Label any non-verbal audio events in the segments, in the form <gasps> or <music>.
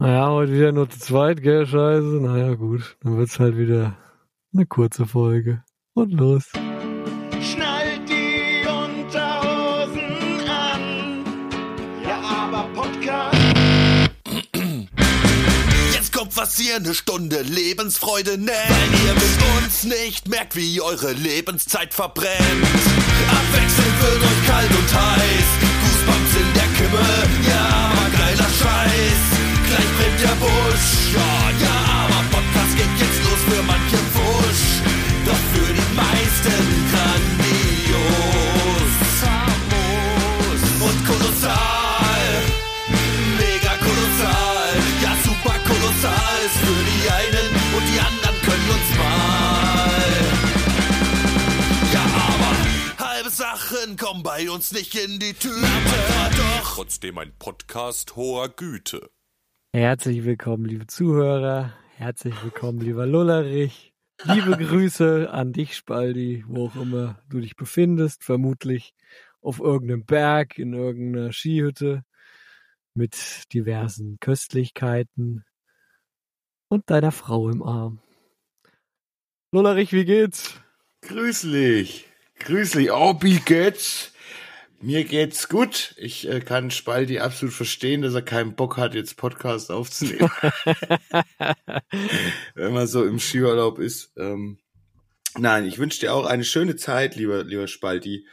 Naja, heute wieder nur zu zweit, gell, scheiße. Naja, gut. Dann wird's halt wieder eine kurze Folge. Und los. Schnallt die Unterhosen an. Ja, aber Podcast. Jetzt kommt was ihr eine Stunde Lebensfreude nennt. Weil ihr mit uns nicht merkt, wie eure Lebenszeit verbrennt. Abwechselnd wird euch kalt und heiß. Goosebumps in der Kimme. Ja, der Busch. Ja, ja, aber Podcast geht jetzt los für manche Wusch. Doch für die meisten grandios. Famos und kolossal. Mega kolossal, ja super kolossal ist für die einen und die anderen können uns mal. Ja, aber halbe Sachen kommen bei uns nicht in die Tüte. Aber doch trotzdem ein Podcast hoher Güte. Herzlich willkommen, liebe Zuhörer. Herzlich willkommen, lieber Lullerich. Liebe Grüße an dich, Spaldi, wo auch immer du dich befindest. Vermutlich auf irgendeinem Berg, in irgendeiner Skihütte mit diversen Köstlichkeiten und deiner Frau im Arm. Lullerich, wie geht's? Grüßlich. Grüßlich. Oh, wie geht's? Mir geht's gut. Ich äh, kann Spaldi absolut verstehen, dass er keinen Bock hat, jetzt Podcast aufzunehmen. <laughs> Wenn man so im Skiurlaub ist. Ähm, nein, ich wünsche dir auch eine schöne Zeit, lieber, lieber Spaldi.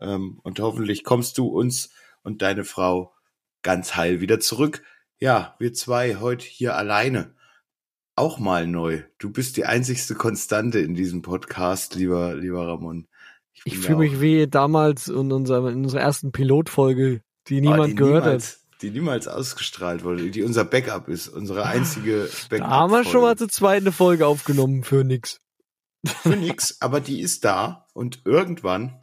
Ähm, und hoffentlich kommst du uns und deine Frau ganz heil wieder zurück. Ja, wir zwei heute hier alleine. Auch mal neu. Du bist die einzigste Konstante in diesem Podcast, lieber, lieber Ramon. Ich bin fühle mich wie damals in unserer, in unserer ersten Pilotfolge, die Ah, niemand die gehört niemals, hat. Die niemals ausgestrahlt wurde, die unser Backup ist, unsere einzige Backup. Da haben wir schon mal zu zweit eine Folge aufgenommen für nix. für nix, aber die ist da und irgendwann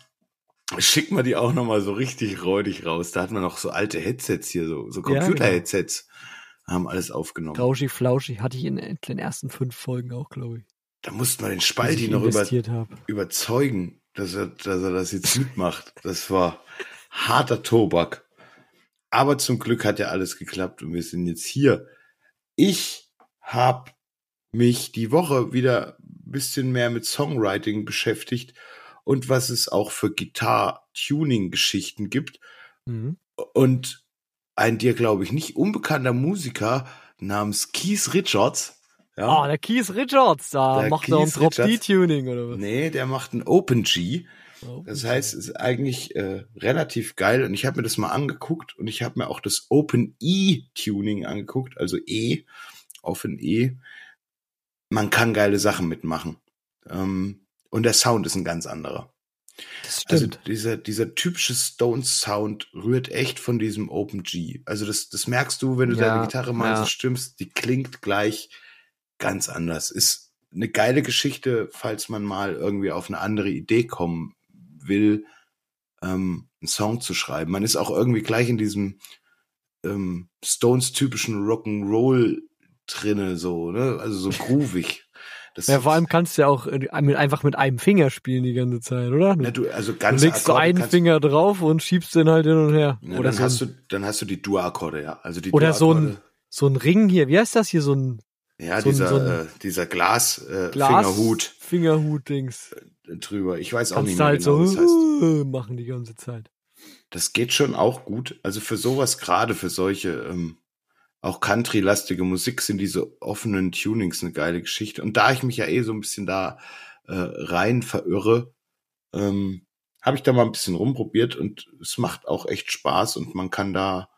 schickt man die auch noch mal so richtig räudig raus. Da hat man noch so alte Headsets hier, so, so genau. Computer-Headsets, haben alles aufgenommen. Rauschi Flauschi hatte ich in den ersten fünf Folgen auch, glaube ich. Da musste man den ich noch über, überzeugen, dass er, dass er das jetzt mitmacht. Das war harter Tobak. Aber zum Glück hat ja alles geklappt und wir sind jetzt hier. Ich habe mich die Woche wieder ein bisschen mehr mit Songwriting beschäftigt und was es auch für Gitar-Tuning-Geschichten gibt. Mhm. Und ein dir, glaube ich, nicht unbekannter Musiker namens Keith Richards. Ja, Ah, der Keith Richards, da Der macht er ein Drop. D-Tuning oder was? nee, der macht ein Open G. Oh, Das heißt, es ist eigentlich äh, relativ geil und ich habe mir das mal angeguckt und ich habe mir auch das Open E Tuning angeguckt, also E ein E. Man kann geile Sachen mitmachen. Ähm, und der Sound ist ein ganz anderer. das Also stimmt. dieser, dieser typische Stones Sound rührt echt von diesem Open G. Also das, das merkst du, wenn du Ja, deine Gitarre mal ja. so stimmst, die klingt gleich ganz anders. Ist eine geile Geschichte, falls man mal irgendwie auf eine andere Idee kommen will, ähm, einen Song zu schreiben. Man ist auch irgendwie gleich in diesem ähm, Stones typischen Rock'n'Roll drinne, so, ne? Also so groovig. Das ja, vor allem kannst du ja auch äh, mit, einfach mit einem Finger spielen die ganze Zeit, oder? Du, na, du, also du ganz legst so einen Finger drauf und schiebst den halt hin und her. Ja, oder dann so hast du, dann hast du die Dur-Akkorde, ja. Also die oder so ein, so ein Ring hier. Wie heißt das hier? So ein ja, so dieser, so äh, dieser Glas, äh, Glas Fingerhut Fingerhut-Dings. drüber. Ich weiß auch Kannst nicht mehr halt genau, so was heißt. machen die ganze Zeit. Das geht schon auch gut. Also für sowas, gerade für solche, ähm, auch Country-lastige Musik sind diese offenen Tunings eine geile Geschichte. Und da ich mich ja eh so ein bisschen da äh, rein verirre, ähm, habe ich da mal ein bisschen rumprobiert und es macht auch echt Spaß und man kann da,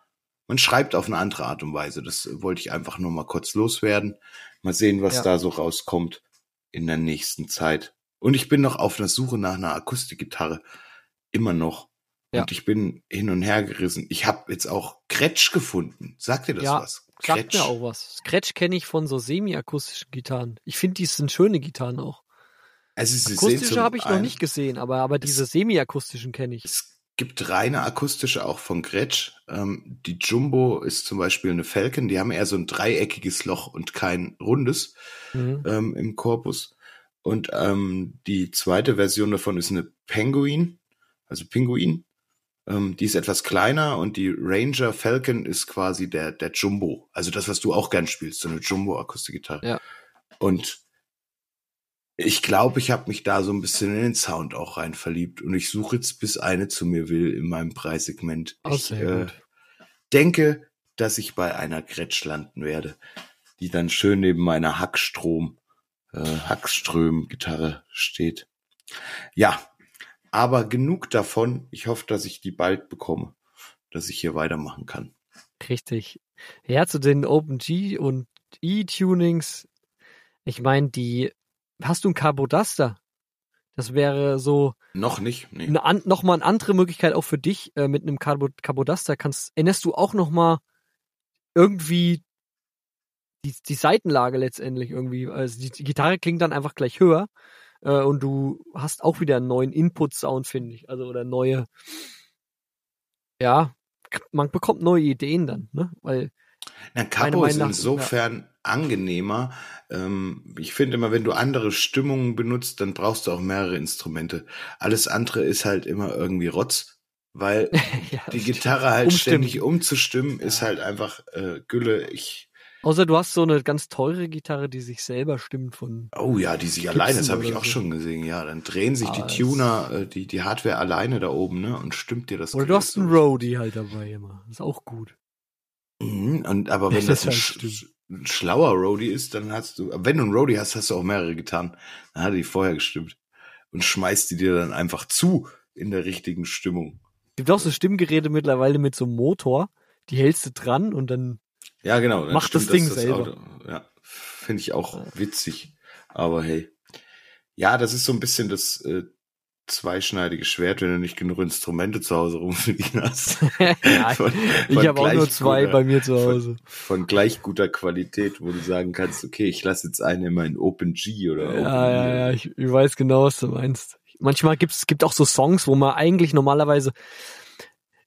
man schreibt auf eine andere Art und Weise. Das wollte ich einfach nur mal kurz loswerden. Mal sehen, was Ja. da so rauskommt in der nächsten Zeit. Und ich bin noch auf einer Suche nach einer Akustikgitarre. Immer noch. Ja. Und ich bin hin und her gerissen. Ich habe jetzt auch Gretsch gefunden. Sagt dir das Ja, was? Sagt mir auch was. Scratch kenne ich von so semi-akustischen Gitarren. Ich finde, die sind schöne Gitarren auch. Also Akustische habe ich noch nicht gesehen, aber, aber diese semi-akustischen kenne ich. Es gibt reine akustische auch von Gretsch. Ähm, die Jumbo ist zum Beispiel eine Falcon. Die haben eher so ein dreieckiges Loch und kein rundes Mhm. ähm, im Korpus. Und ähm, die zweite Version davon ist eine Penguin, also Pinguin. Ähm, die ist etwas kleiner und die Ranger Falcon ist quasi der, der Jumbo. Also das, was du auch gern spielst, so eine Jumbo-Akustikgitarre. Ja. Und ich glaube, ich habe mich da so ein bisschen in den Sound auch rein verliebt. Und ich suche jetzt, bis eine zu mir will in meinem Preissegment. Auch ich äh, denke, dass ich bei einer Gretsch landen werde, die dann schön neben meiner Hackstrom, äh, Hackström-Gitarre steht. Ja, aber genug davon. Ich hoffe, dass ich die bald bekomme, dass ich hier weitermachen kann. Richtig. Ja, zu den OpenG und E-Tunings. Ich meine, die, hast du ein Carboduster? Das wäre so Noch nicht? Nee. eine noch mal eine andere Möglichkeit auch für dich äh, mit einem Carbo, Carboduster kannst änderst du auch noch mal irgendwie die, die Seitenlage letztendlich irgendwie also die, die Gitarre klingt dann einfach gleich höher äh, und du hast auch wieder einen neuen Input Sound finde ich also oder neue ja man bekommt neue Ideen dann ne weil Na, Capo ist insofern angenehmer. Ähm, ich finde immer, wenn du andere Stimmungen benutzt, dann brauchst du auch mehrere Instrumente. Alles andere ist halt immer irgendwie Rotz, weil <laughs> ja, die. Gitarre halt Umstimmen. ständig umzustimmen ist halt einfach äh, Gülle. Ich, außer du hast so eine ganz teure Gitarre die sich selber stimmt von oh ja, die sich alleine, das habe ich auch so. schon gesehen. Ja, dann drehen sich die Ah, das- Tuner, äh, die die Hardware alleine da oben, ne, und stimmt dir das. oder du hast einen. Roadie halt dabei immer ist auch gut Mhm, und aber wenn Das das, ein, schlauer Roadie ist, dann hast du, wenn du einen Roadie hast, hast du auch mehrere getan. Dann hat er die vorher gestimmt und schmeißt die dir dann einfach zu in der richtigen Stimmung. gibt auch so Stimmgeräte mittlerweile mit so einem Motor die hältst du dran und dann Ja, genau. dann Macht das Ding selber. Auto. Ja, finde ich auch witzig. Aber hey, ja, das ist so ein bisschen das äh, zweischneidige Schwert, wenn du nicht genug Instrumente zu Hause rumfliegen hast. <laughs> ja, <laughs> Von- ich von habe auch nur zwei guter- bei mir zu von- Hause Von gleich guter Qualität, wo du sagen kannst, okay, ich lasse jetzt einen immer in OpenG oder Ja, OpenE. ja, ja, ich, ich weiß genau, was du meinst. Manchmal gibt's gibt auch so Songs, wo man eigentlich normalerweise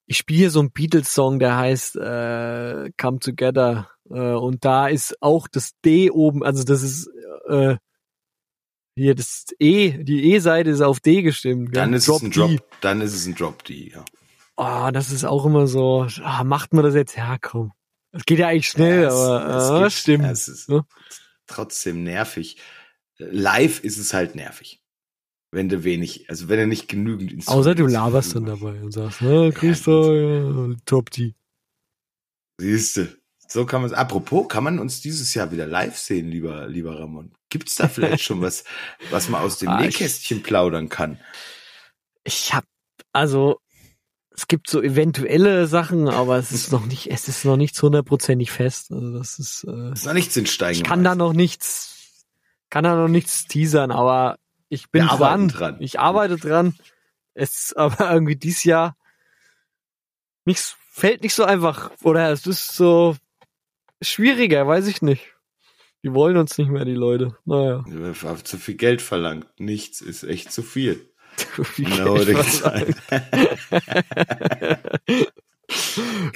ich spiele so einen Beatles-Song, der heißt äh, Come Together äh, und da ist auch das D oben, also das ist äh, hier das E, die E-Seite ist auf D gestimmt. Dann ist es ein Drop, D. dann ist es ein Drop D, ja. Oh, das ist auch immer so, ah, macht man das jetzt? Ja, komm. Das geht ja eigentlich schnell, Ja, es- aber es ah, gibt- stimmt. ja, Es ist ne? trotzdem nervig. Live ist es halt nervig. Wenn du wenig, also wenn du nicht genügend Instrumente Außer du laberst dann dabei und sagst, ne, dich, ja, Top D. Siehste, so kann man es. Apropos, kann man uns dieses Jahr wieder live sehen, lieber, lieber Ramon? Gibt's da vielleicht schon was, was man aus dem Ah, ich- Nähkästchen plaudern kann? Ich hab, also, es gibt so eventuelle Sachen, aber es ist noch nicht, es ist noch nicht zu hundertprozentig fest. Also das ist, äh, Ist noch nichts in Stein ich kann da noch nichts, kann da noch nichts teasern, aber ich bin dran. dran. Ich arbeite dran. Es ist aber <laughs> irgendwie dieses Jahr nichts, fällt nicht so einfach, oder es ist so schwieriger, weiß ich nicht. Die wollen uns nicht mehr, die Leute. Naja. gemacht. Hab Zu viel Geld verlangt. Nichts ist echt zu viel. <laughs> In der Geld heutigen verlangt. Zeit. <laughs>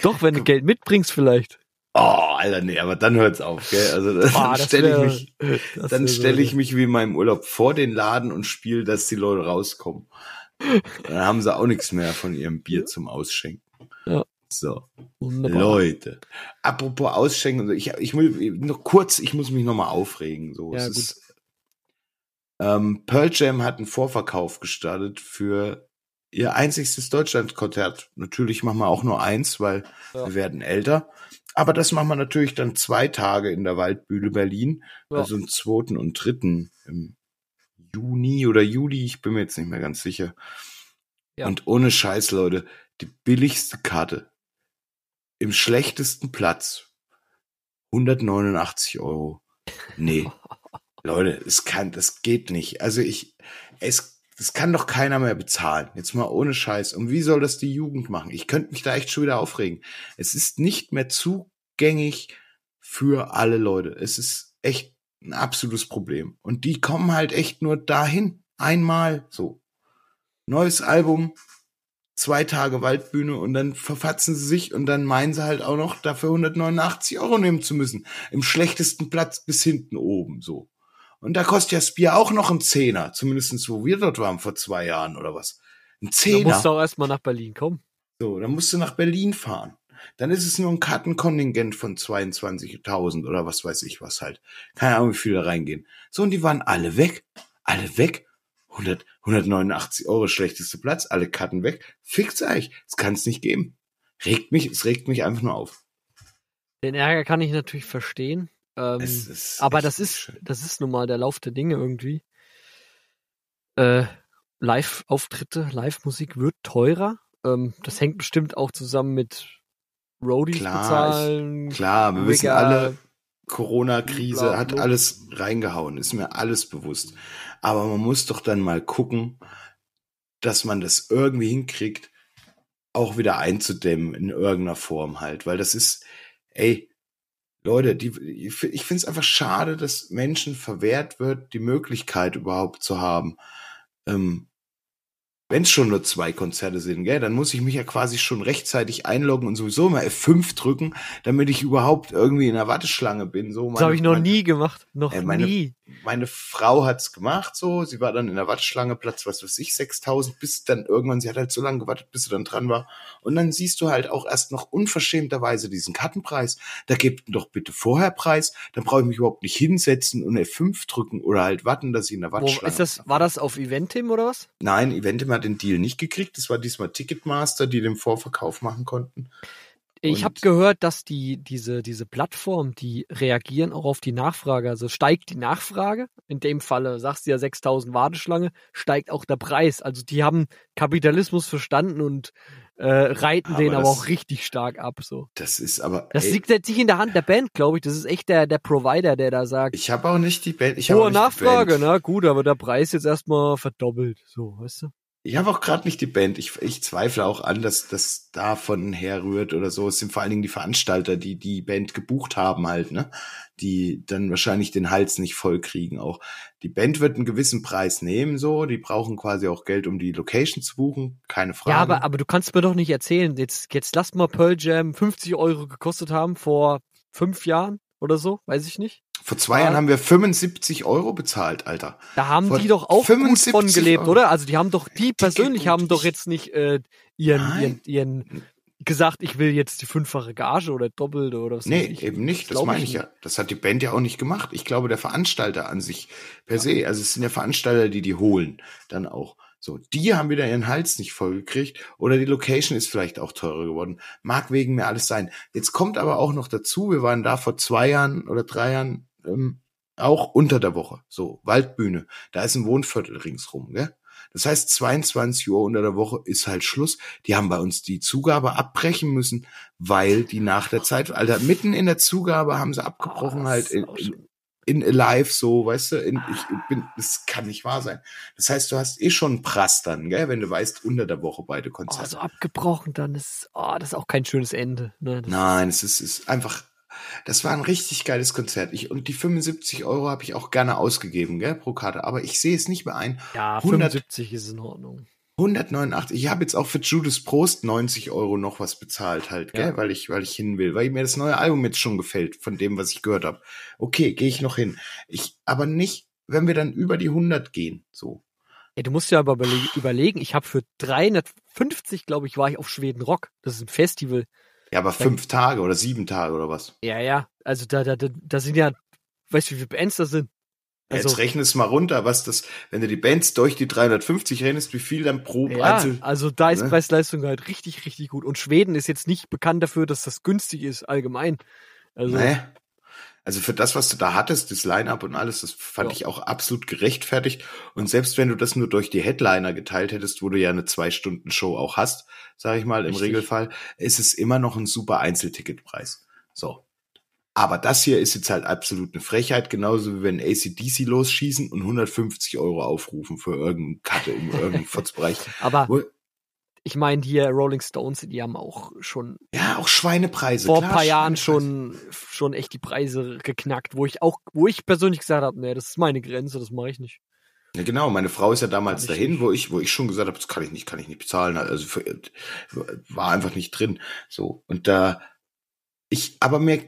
Doch, wenn du Geld mitbringst vielleicht. Oh, Alter, nee, aber dann hört's auf, gell? Also dann Ah, das stelle ich mich, das dann stelle ich mich wie in meinem Urlaub vor den Laden und spiele, dass die Leute rauskommen. Dann haben sie auch nichts mehr von ihrem Bier zum Ausschenken. So, Wunderbar. Leute. Apropos Ausschenken, und so, ich, ich will noch kurz, ich muss mich noch mal aufregen. So, Ja, es gut. ist, ähm, Pearl Jam hat einen Vorverkauf gestartet für ihr einzigstes Deutschlandkonzert. Natürlich machen wir auch nur eins, weil Ja. wir werden älter. Aber das machen wir natürlich dann zwei Tage in der Waldbühne Berlin. Ja. Also im zweiten und dritten im Juni oder Juli, ich bin mir jetzt nicht mehr ganz sicher. Ja. Und ohne Scheiß, Leute, die billigste Karte im schlechtesten Platz 189 Euro. Nee. <laughs> Leute, es kann, das geht nicht. Also ich, es, das kann doch keiner mehr bezahlen. Jetzt mal ohne Scheiß. Und wie soll das die Jugend machen? Ich könnte mich da echt schon wieder aufregen. Es ist nicht mehr zugänglich für alle Leute. Es ist echt ein absolutes Problem. Und die kommen halt echt nur dahin. Einmal so. Neues Album, zwei Tage Waldbühne und dann verfatzen sie sich und dann meinen sie halt auch noch dafür 189 Euro nehmen zu müssen. Im schlechtesten Platz bis hinten oben so. Und da kostet ja das Bier auch noch ein Zehner, zumindestens wo wir dort waren vor zwei Jahren oder was. Ein Da Zehner. musst du auch erstmal nach Berlin kommen. So, dann musst du nach Berlin fahren. Dann ist es nur ein Kartenkontingent von 22.000 oder was weiß ich was halt. Keine Ahnung, wie viele da reingehen. So, und die waren alle weg. Alle weg. 100, 189 Euro schlechteste Platz, alle Karten weg. Fix euch. Das kann es nicht geben. Regt mich, es regt mich einfach nur auf. Den Ärger kann ich natürlich verstehen. Ähm, aber das ist, schön. das ist nun mal der Lauf der Dinge irgendwie. Äh, Live-Auftritte, Live-Musik wird teurer. Ähm, das hängt bestimmt auch zusammen mit Roadies Klar, bezahlen. Klar, wir wissen Rigger, alle, Corona-Krise hat alles reingehauen, ist mir alles bewusst. Aber man muss doch dann mal gucken, dass man das irgendwie hinkriegt, auch wieder einzudämmen in irgendeiner Form halt, weil das ist, ey, Leute, die, ich finde es einfach schade, dass Menschen verwehrt wird, die Möglichkeit überhaupt zu haben, ähm, wenn es schon nur zwei Konzerte sind, gell, dann muss ich mich ja quasi schon rechtzeitig einloggen und sowieso mal F5 drücken, damit ich überhaupt irgendwie in der Warteschlange bin. So Das habe ich noch meine- nie gemacht. Noch Ey, meine- nie. Meine Frau hat's gemacht, so. Sie war dann in der Warteschlange, Platz, was weiß ich, 6000, bis dann irgendwann, sie hat halt so lange gewartet, bis sie dann dran war. Und dann siehst du halt auch erst noch unverschämterweise diesen Kartenpreis. Da gebt doch bitte vorher Preis, dann brauche ich mich überhaupt nicht hinsetzen und F5 drücken oder halt warten, dass ich in der Wo, Warteschlange ist das, war das auf Eventim oder was? Nein, Eventim hat den Deal nicht gekriegt. Das war diesmal Ticketmaster, die den Vorverkauf machen konnten. Ich habe gehört, dass die diese diese Plattform, die reagieren auch auf die Nachfrage. Also steigt die Nachfrage. In dem Falle sagst du ja 6000 Warteschlange, steigt auch der Preis. Also die haben Kapitalismus verstanden und äh, reiten Aber den aber das- auch richtig stark ab. So. Das ist aber. Das ey, liegt jetzt nicht in der Hand der Band, glaube ich. Das ist echt der der Provider, der da sagt. ich habe auch nicht die Band. Ich Hohe Nachfrage, na gut, aber der Preis jetzt erstmal verdoppelt. So, weißt du? Ich habe auch gerade nicht die Band. Ich, ich zweifle auch an, dass das davon herrührt oder so. Es sind vor allen Dingen die Veranstalter, die die Band gebucht haben halt, ne? Die dann wahrscheinlich den Hals nicht voll kriegen auch. Die Band wird einen gewissen Preis nehmen, so. Die brauchen quasi auch Geld, um die Location zu buchen. Keine Frage. Ja, aber, aber du kannst mir doch nicht erzählen, jetzt, jetzt lass mal Pearl Jam 50 Euro gekostet haben vor fünf Jahren oder so, weiß ich nicht. Vor zwei Ja. Jahren haben wir 75 Euro bezahlt, Alter. Da haben Vor die doch auch gut 75 von gelebt, Euro. oder? Also die haben doch, die persönlich gut, haben doch jetzt nicht äh, ihren, Nein. ihren, ihren gesagt, ich will jetzt die fünffache Gage oder doppelte oder was weiß Nee, eben nicht. Das glaub meine ich ja. Das hat die Band ja auch nicht gemacht. Ich glaube, der Veranstalter an sich per se, also es sind ja Veranstalter, die die holen, dann auch. So, die haben wieder ihren Hals nicht vollgekriegt oder die Location ist vielleicht auch teurer geworden. Mag wegen mir alles sein. Jetzt kommt aber auch noch dazu, wir waren da vor zwei Jahren oder drei Jahren ähm, auch unter der Woche. So, Waldbühne. Da ist ein Wohnviertel ringsrum, gell? Das heißt, 22 Uhr unter der Woche ist halt Schluss. Die haben bei uns die Zugabe abbrechen müssen, weil die nach der Zeit, Alter, mitten in der Zugabe haben sie abgebrochen halt in, in, in Alive so, weißt du, in, ich bin, das kann nicht wahr sein. Das heißt, du hast eh schon Prass dann, gell, wenn du weißt, unter der Woche beide Oh, Konzerte. so abgebrochen, dann ist, oh, das ist auch kein schönes Ende. Ne? Nein, es ist, ist einfach, das war ein richtig geiles Konzert. Ich, und die 75 Euro habe ich auch gerne ausgegeben, gell, pro Karte. Aber ich sehe es nicht mehr ein. Ja, 100 75 ist in Ordnung. 189. Ich habe jetzt auch für Judas Prost 90 Euro noch was bezahlt halt, gell, Ja. weil ich, weil ich hin will, weil mir das neue Album jetzt schon gefällt von dem, was ich gehört habe. Okay, gehe ich noch hin. Ich, aber nicht, wenn wir dann über die 100 gehen, so. Ja, du musst ja aber überle überlegen, ich habe für 350, glaube ich, war ich auf Schweden Rock. Das ist ein Festival. Ja, aber fünf Tage oder sieben Tage oder was? Ja, ja. Also da, da, da, da sind ja, weißt du, wie viele Bands da sind? Also, Jetzt rechne es mal runter, was das, wenn du die Bands durch die 350 rechnest, wie viel dann pro ja, Einzel. also da ist ne? Preis-Leistung halt richtig, richtig gut. Und Schweden ist jetzt nicht bekannt dafür, dass das günstig ist, allgemein. Also, Nee. Also für das, was du da hattest, das Line-Up und alles, das fand Ja. ich auch absolut gerechtfertigt. Und selbst wenn du das nur durch die Headliner geteilt hättest, wo du ja eine Zwei-Stunden-Show auch hast, sage ich mal, im Richtig. Regelfall, ist es immer noch ein super Einzelticketpreis. So. Aber das hier ist jetzt halt absolut eine Frechheit, genauso wie wenn ACDC losschießen und 150 Euro aufrufen für irgendeine Karte in irgendeinem Fotzbereich. <laughs> aber Wo- ich meine hier Rolling Stones, die haben auch schon Ja, auch Schweinepreise. vor ein paar Jahren schon, schon echt die Preise geknackt, wo ich auch, wo ich persönlich gesagt habe, nee, das ist meine Grenze, das mache ich nicht. Ja, genau, meine Frau ist ja damals dahin, nicht. wo ich, wo ich schon gesagt habe, das kann ich nicht, kann ich nicht bezahlen. Also für, war einfach nicht drin. So. Und da ich, aber mir,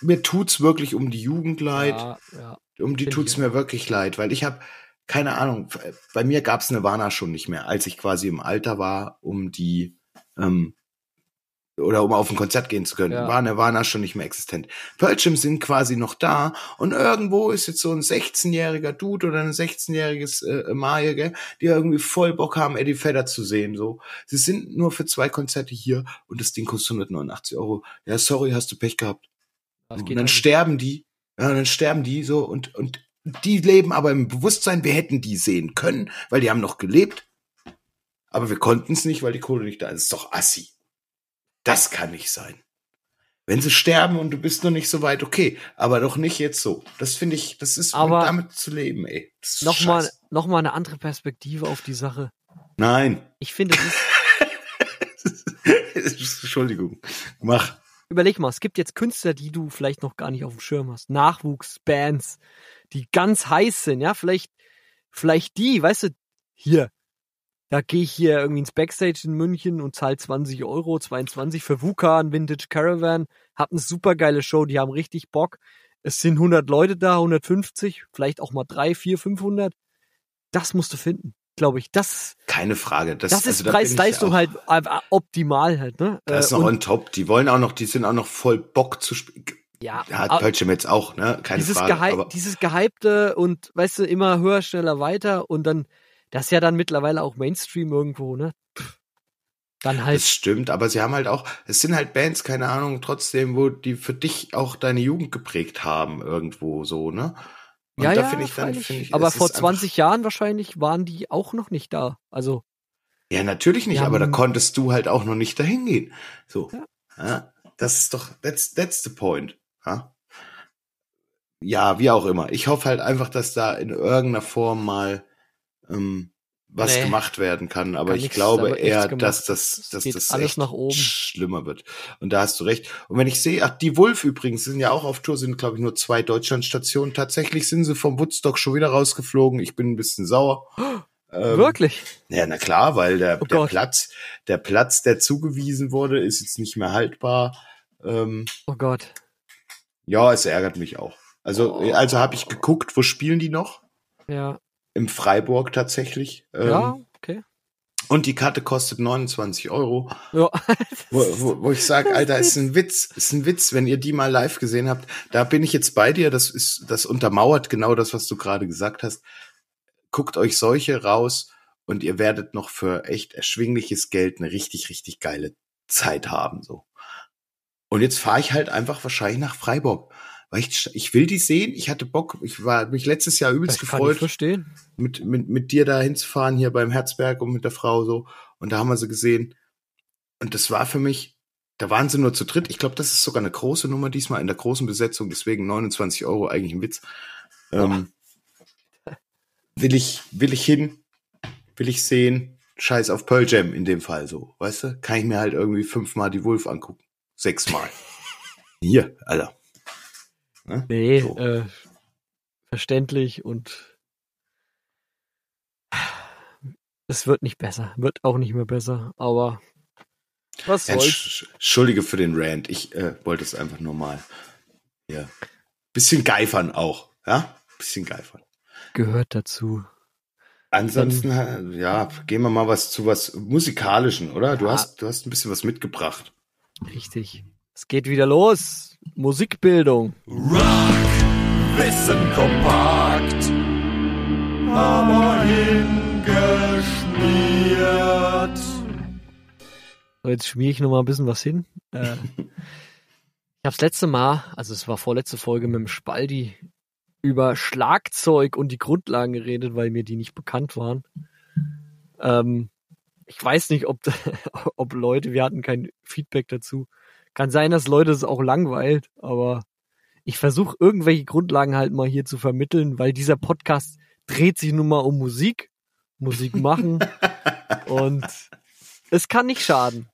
mir tut's wirklich um die Jugend leid. Ja, ja. um die find tut's mir wirklich leid, weil ich habe keine Ahnung. Bei mir gab's Nirvana schon nicht mehr, als ich quasi im Alter war, um die, ähm, oder um auf ein Konzert gehen zu können, Ja. war Nirvana schon nicht mehr existent. Pearl Jam sind quasi noch da und irgendwo ist jetzt so ein 16-jähriger Dude oder ein 16-jähriges äh, Maje, gell, die irgendwie voll Bock haben, Eddie Vedder zu sehen, so. Sie sind nur für zwei Konzerte hier und das Ding kostet 189 Euro. Ja, sorry, hast du Pech gehabt. Und dann sterben die, ja, und dann sterben die so und, und die leben aber im Bewusstsein, wir hätten die sehen können, weil die haben noch gelebt. Aber wir konnten es nicht, weil die Kohle nicht da ist. Das ist doch assi. Das kann nicht sein. Wenn sie sterben und du bist noch nicht so weit, okay, aber doch nicht jetzt so. Das finde ich, das ist Aber damit zu leben, ey. Nochmal noch mal eine andere Perspektive auf die Sache. Nein. Ich finde, <laughs> Entschuldigung. Mach. Überleg mal, es gibt jetzt Künstler, die du vielleicht noch gar nicht auf dem Schirm hast. Nachwuchsbands, die ganz heiß sind, ja, vielleicht, vielleicht die, weißt du, hier, da gehe ich hier irgendwie ins Backstage in München und zahl 20 Euro, 22 für Vukan, Vintage Caravan, hab eine super geile Show, die haben richtig Bock. Es sind 100 Leute da, 150, vielleicht auch mal 3, 4, 500. Das musst du finden, glaube ich. Das, Keine Frage. Das, das ist also Preis-Leistung halt optimal halt, ne? Das ist Äh, noch und- on top. Die wollen auch noch, die sind auch noch voll Bock zu spielen. ja, Hat Jam jetzt auch, ne? Keine dieses, Frage. Gehy aber dieses Gehypte und weißt du, immer höher, schneller, weiter und dann, das ist ja dann mittlerweile auch Mainstream irgendwo, ne? Dann halt, Das stimmt, aber sie haben halt auch, es sind halt Bands, keine Ahnung, trotzdem, wo die für dich auch deine Jugend geprägt haben, irgendwo so, ne? Und ja, da ja, finde ich dann, finde ich, aber vor ist 20 Jahren wahrscheinlich waren die auch noch nicht da. Also, ja, natürlich nicht, aber da konntest du halt auch noch nicht dahin gehen. So. Ja. Ja. das ist doch, that's, that's the point. Ja? ja, wie auch immer. Ich hoffe halt einfach, dass da in irgendeiner Form mal ähm, was Nee. gemacht werden kann. Aber ich da glaube nichts eher, dass das, dass das alles nach oben. schlimmer wird. Und da hast du recht. Und wenn ich sehe, ach, die Wolf übrigens sind ja auch auf Tour, sind glaube ich nur zwei Deutschlandstationen. Tatsächlich sind sie vom Woodstock schon wieder rausgeflogen. Ich bin ein bisschen sauer. <gasps> Ähm, wirklich. ja, na klar, weil der, Oh der Gott. Platz, der Platz, der zugewiesen wurde, ist jetzt nicht mehr haltbar. Ähm, Oh Gott. ja, es ärgert mich auch. Also, Oh. also habe ich geguckt, wo spielen die noch? Ja. Im Freiburg tatsächlich. Ähm, ja, okay. Und die Karte kostet 29 Euro. Ja. <laughs> Wo, wo, wo ich sage, Alter, ist ein Witz, ist ein Witz, wenn ihr die mal live gesehen habt. Da bin ich jetzt bei dir. Das ist, das untermauert genau das, was du gerade gesagt hast. Guckt euch solche raus und ihr werdet noch für echt erschwingliches Geld eine richtig, richtig geile Zeit haben, so. Und jetzt fahre ich halt einfach wahrscheinlich nach Freiburg. Weil ich, ich will die sehen. Ich hatte Bock. Ich war mich letztes Jahr übelst Das gefreut verstehen. mit, mit, mit dir da hinzufahren, hier beim Herzberg und mit der Frau so. Und da haben wir sie gesehen. Und das war für mich, da waren sie nur zu dritt. Ich glaube, das ist sogar eine große Nummer diesmal in der großen Besetzung, deswegen 29 Euro eigentlich ein Witz. Ähm, will ich, will ich hin, will ich sehen, scheiß auf Pearl Jam in dem Fall so, weißt du? Kann ich mir halt irgendwie fünfmal die Wolf angucken. Sechsmal. <laughs> Hier, Alter. Ne? Nee, So. äh, verständlich und es wird nicht besser. Wird auch nicht mehr besser, aber was Ja, soll's. Entsch- Entschuldige für den Rant. Ich äh, wollte es einfach nur mal. Ja. Bisschen geifern auch. Ja? Bisschen geifern. Gehört dazu. Ansonsten, äh, ja, gehen wir mal was zu was Musikalischen, oder? Du Ja. hast, du hast ein bisschen was mitgebracht. Richtig. Es geht wieder los. Musikbildung. Rock, Wissen kompakt, aber hingeschmiert. So, jetzt schmier ich noch mal ein bisschen was hin. Äh, <laughs> ich habe das letzte Mal, also es war vorletzte Folge mit dem Spaldi, über Schlagzeug und die Grundlagen geredet, weil mir die nicht bekannt waren. Ähm, ich weiß nicht, ob, <laughs> ob Leute, wir hatten kein Feedback dazu. Kann sein, dass Leute es auch langweilt, aber ich versuche irgendwelche Grundlagen halt mal hier zu vermitteln, weil dieser Podcast dreht sich nun mal um Musik, Musik machen <laughs> und es kann nicht schaden.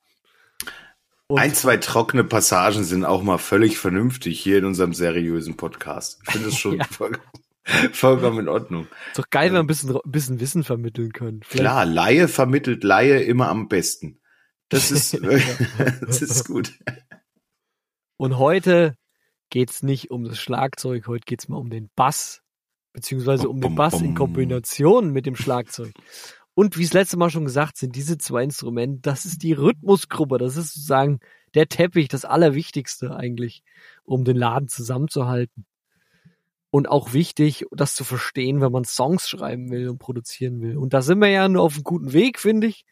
Und Ein, zwei trockene Passagen sind auch mal völlig vernünftig hier in unserem seriösen Podcast. Ich finde es <laughs> schon Ja. voll, vollkommen in Ordnung. ist doch geil, wenn wir ein bisschen, bisschen Wissen vermitteln können. Vielleicht- Klar, Laie vermittelt Laie immer am besten. Das ist, <laughs> <laughs> das ist gut. Und heute geht's nicht um das Schlagzeug, heute geht's mal um den Bass, beziehungsweise um den Bum, Bass in. Kombination mit dem Schlagzeug. Und wie es letzte Mal schon gesagt, sind diese zwei Instrumente, das ist die Rhythmusgruppe, das ist sozusagen der Teppich, das Allerwichtigste eigentlich, um den Laden zusammenzuhalten. Und auch wichtig, das zu verstehen, wenn man Songs schreiben will und produzieren will. Und da sind wir ja nur auf einem guten Weg, finde ich.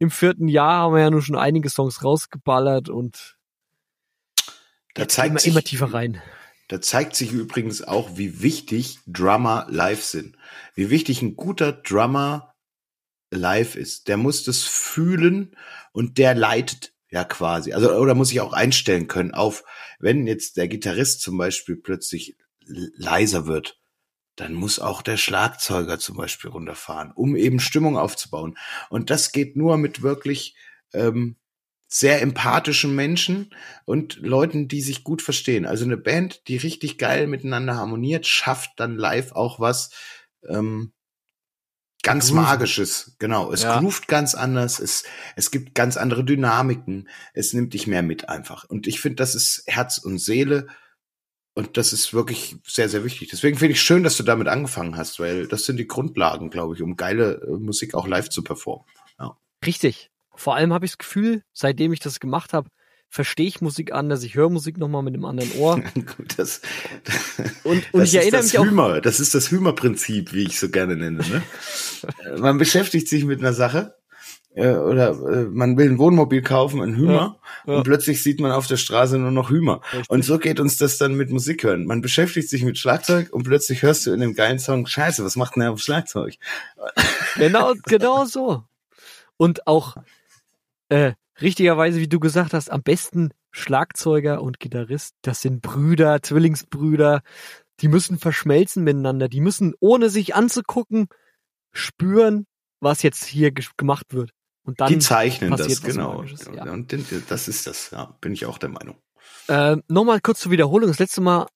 Im vierten Jahr haben wir ja nur schon einige Songs rausgeballert und Da zeigt immer, sich, immer tiefer rein. Da zeigt sich übrigens auch, wie wichtig Drummer live sind. Wie wichtig ein guter Drummer live ist. Der muss das fühlen und der leitet ja quasi. Also, oder muss sich auch einstellen können auf, wenn jetzt der Gitarrist zum Beispiel plötzlich leiser wird, dann muss auch der Schlagzeuger zum Beispiel runterfahren, um eben Stimmung aufzubauen. Und das geht nur mit wirklich ähm, sehr empathischen Menschen und Leuten, die sich gut verstehen. Also eine Band, die richtig geil miteinander harmoniert, schafft dann live auch was ähm, ganz Grooven. Magisches. Genau, es Ja. groovt ganz anders, es, es gibt ganz andere Dynamiken, es nimmt dich mehr mit einfach. Und ich finde, das ist Herz und Seele und das ist wirklich sehr, sehr wichtig. Deswegen finde ich schön, dass du damit angefangen hast, weil das sind die Grundlagen, glaube ich, um geile äh, Musik auch live zu performen. Richtig. Vor allem habe ich das Gefühl, seitdem ich das gemacht habe, verstehe ich Musik anders, ich höre Musik nochmal mit dem anderen Ohr. <laughs> Gut, das, <laughs> Und, und das ich erinnere ist mich das auch. Hümer, das ist das Hümer-Prinzip, wie ich so gerne nenne. Ne? <laughs> Man beschäftigt sich mit einer Sache äh, oder äh, man will ein Wohnmobil kaufen, ein Hümer, Ja, ja. und plötzlich sieht man auf der Straße nur noch Hümer. Richtig. Und so geht uns das dann mit Musik hören. Man beschäftigt sich mit Schlagzeug und plötzlich hörst du in dem geilen Song, scheiße, was macht denn der auf Schlagzeug? Genau, genau so. Und auch äh, richtigerweise, wie du gesagt hast, am besten Schlagzeuger und Gitarrist, das sind Brüder, Zwillingsbrüder, die müssen verschmelzen miteinander, die müssen, ohne sich anzugucken, spüren, was jetzt hier gemacht wird. Und dann die zeichnen das, genau. Ja. Und das ist das, ja, bin ich auch der Meinung. Äh, Nochmal kurz zur Wiederholung. Das letzte Mal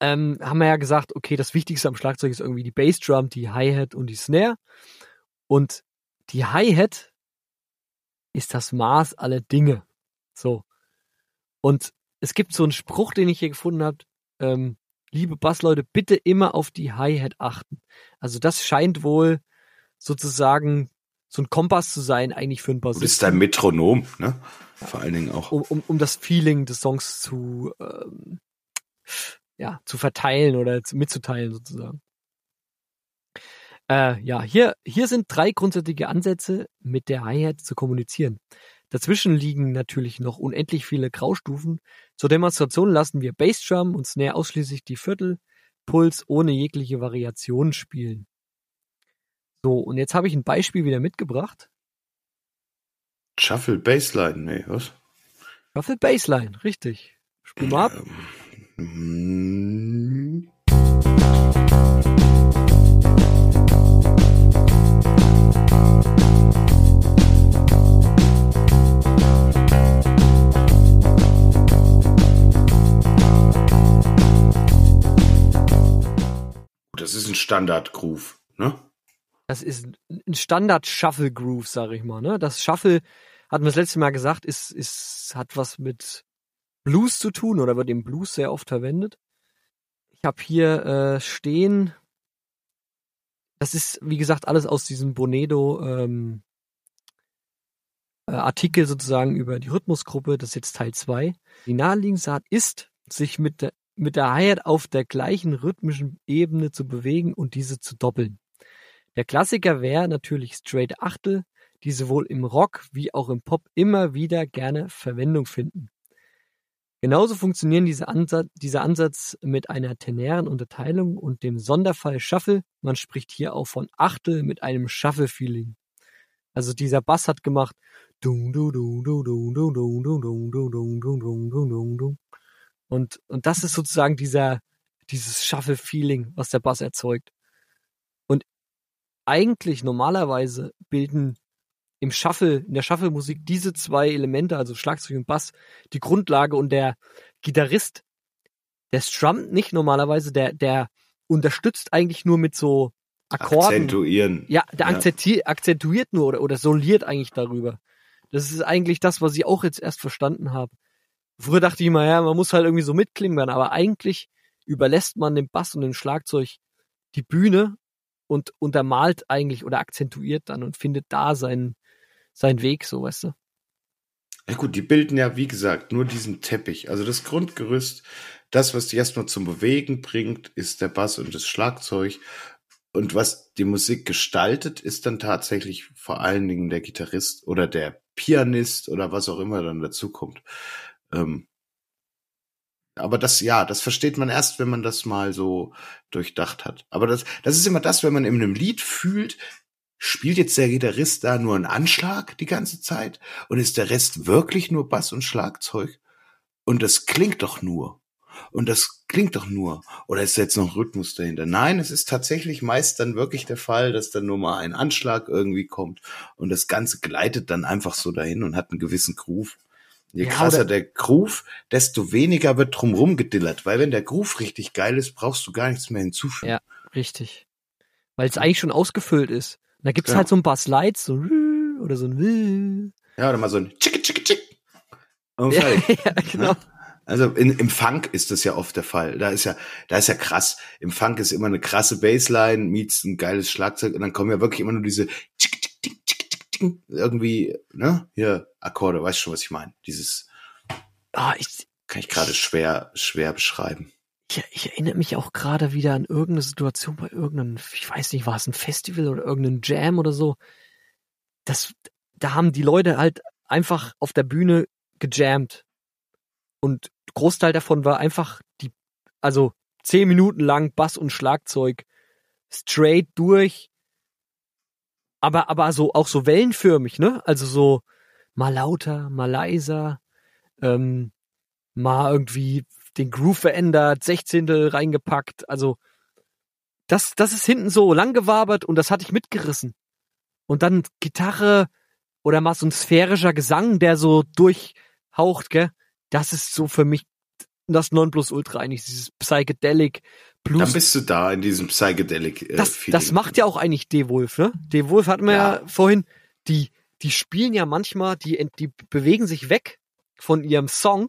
ähm, haben wir ja gesagt, okay, das Wichtigste am Schlagzeug ist irgendwie die Bassdrum, die Hi-Hat und die Snare. Und die Hi-Hat ist das Maß aller Dinge. So. Und es gibt so einen Spruch, den ich hier gefunden habe. Ähm, liebe Bassleute, bitte immer auf die Hi-Hat achten. Also das scheint wohl sozusagen so ein Kompass zu sein, eigentlich für einen Du bist Bassisten ein Metronom, ne? Vor allen Dingen auch. um, um, um das Feeling des Songs zu, ähm, ja, zu verteilen oder zu, mitzuteilen sozusagen. Äh, ja, hier, hier sind drei grundsätzliche Ansätze, mit der Hi-Hat zu kommunizieren. Dazwischen liegen natürlich noch unendlich viele Graustufen. Zur Demonstration lassen wir Bassdrum und Snare ausschließlich die Viertelpuls ohne jegliche Variation spielen. So, und jetzt habe ich ein Beispiel wieder mitgebracht. Shuffle Bassline, nee, was? Shuffle Bassline, richtig. Spiel mal ab. Mm, Das ist ein Standard-Groove, ne? Das ist ein Standard Shuffle Groove, sag ich mal. Ne? Das Shuffle, hatten wir das letzte Mal gesagt, ist, ist, hat was mit Blues zu tun oder wird im Blues sehr oft verwendet. Ich habe hier äh, stehen, das ist, wie gesagt, alles aus diesem Bonedo ähm, äh, Artikel sozusagen über die Rhythmusgruppe, das ist jetzt Teil 2. Die naheliegendste Art ist, sich mit der, mit der Hi-Hat auf der gleichen rhythmischen Ebene zu bewegen und diese zu doppeln. Der Klassiker wäre natürlich Straight Achtel, die sowohl im Rock wie auch im Pop immer wieder gerne Verwendung finden. Genauso funktionieren diese Ansatz, dieser Ansatz mit einer tenären Unterteilung und dem Sonderfall Shuffle. Man spricht hier auch von Achtel mit einem Shuffle-Feeling. Also dieser Bass hat gemacht. Und, und das ist sozusagen dieser, dieses Shuffle-Feeling, was der Bass erzeugt. Eigentlich normalerweise bilden im Shuffle, in der Shuffle-Musik diese zwei Elemente, also Schlagzeug und Bass, die Grundlage und der Gitarrist, der strummt nicht normalerweise, der, der unterstützt eigentlich nur mit so Akkorden. Akzentuieren. Ja, der akzenti- akzentuiert nur oder, oder soliert eigentlich darüber. Das ist eigentlich das, was ich auch jetzt erst verstanden habe. Früher dachte ich immer, ja, man muss halt irgendwie so mitklimpern, aber eigentlich überlässt man dem Bass und dem Schlagzeug die Bühne und untermalt eigentlich oder akzentuiert dann und findet da seinen, seinen Weg, so weißt du. Ja gut, die bilden ja, wie gesagt, nur diesen Teppich. Also das Grundgerüst, das, was die erstmal zum Bewegen bringt, ist der Bass und das Schlagzeug. Und was die Musik gestaltet, ist dann tatsächlich vor allen Dingen der Gitarrist oder der Pianist oder was auch immer dann dazu kommt. Ähm, aber das, ja, das versteht man erst, wenn man das mal so durchdacht hat. Aber das, das ist immer das, wenn man in einem Lied fühlt, spielt jetzt der Gitarrist da nur einen Anschlag die ganze Zeit und ist der Rest wirklich nur Bass und Schlagzeug? Und das klingt doch nur. Und das klingt doch nur. Oder ist da jetzt noch Rhythmus dahinter? Nein, es ist tatsächlich meist dann wirklich der Fall, dass dann nur mal ein Anschlag irgendwie kommt und das Ganze gleitet dann einfach so dahin und hat einen gewissen Groove. Je Ja, krasser der Groove, desto weniger wird drumrum gedillert. Weil wenn der Groove richtig geil ist, brauchst du gar nichts mehr hinzufügen. Ja. Richtig. Weil es eigentlich schon ausgefüllt ist. Und da gibt's Genau. halt so ein paar Slides, so oder so ein Ja, oder mal so ein Chick, Chick, Chick. Und ja, fertig. <laughs> ja, genau. Ne? Also in, im Funk ist das ja oft der Fall. Da ist ja, da ist ja krass. Im Funk ist immer eine krasse Bassline, meets ein geiles Schlagzeug und dann kommen ja wirklich immer nur diese Chick, Chick, Chick, Chick, Chick, Chick, irgendwie, ne? Hier Akkorde, weißt schon, was ich meine? Dieses Ah, ich, kann ich gerade schwer, schwer beschreiben. ich, ich erinnere mich auch gerade wieder an irgendeine Situation bei irgendeinem, ich weiß nicht, war es ein Festival oder irgendein Jam oder so. Das, da haben die Leute halt einfach auf der Bühne gejammt. Und Großteil davon war einfach die, also zehn Minuten lang Bass und Schlagzeug straight durch. Aber, aber so, auch so wellenförmig, ne? Also so mal lauter, mal leiser, ähm, mal irgendwie den Groove verändert, Sechzehntel reingepackt. Also das, das ist hinten so lang gewabert und das hatte ich mitgerissen. Und dann Gitarre oder mal so ein sphärischer Gesang, der so durchhaucht, gell? Das ist so für mich das Nonplusultra eigentlich, dieses Psychedelic Dann Blues. bist du da in diesem Psychedelic. Äh, Das, das macht ja auch eigentlich D-Wolf, ne? D-Wolf hatten wir ja. Ja. vorhin, die, die spielen ja manchmal, die, die bewegen sich weg von ihrem Song,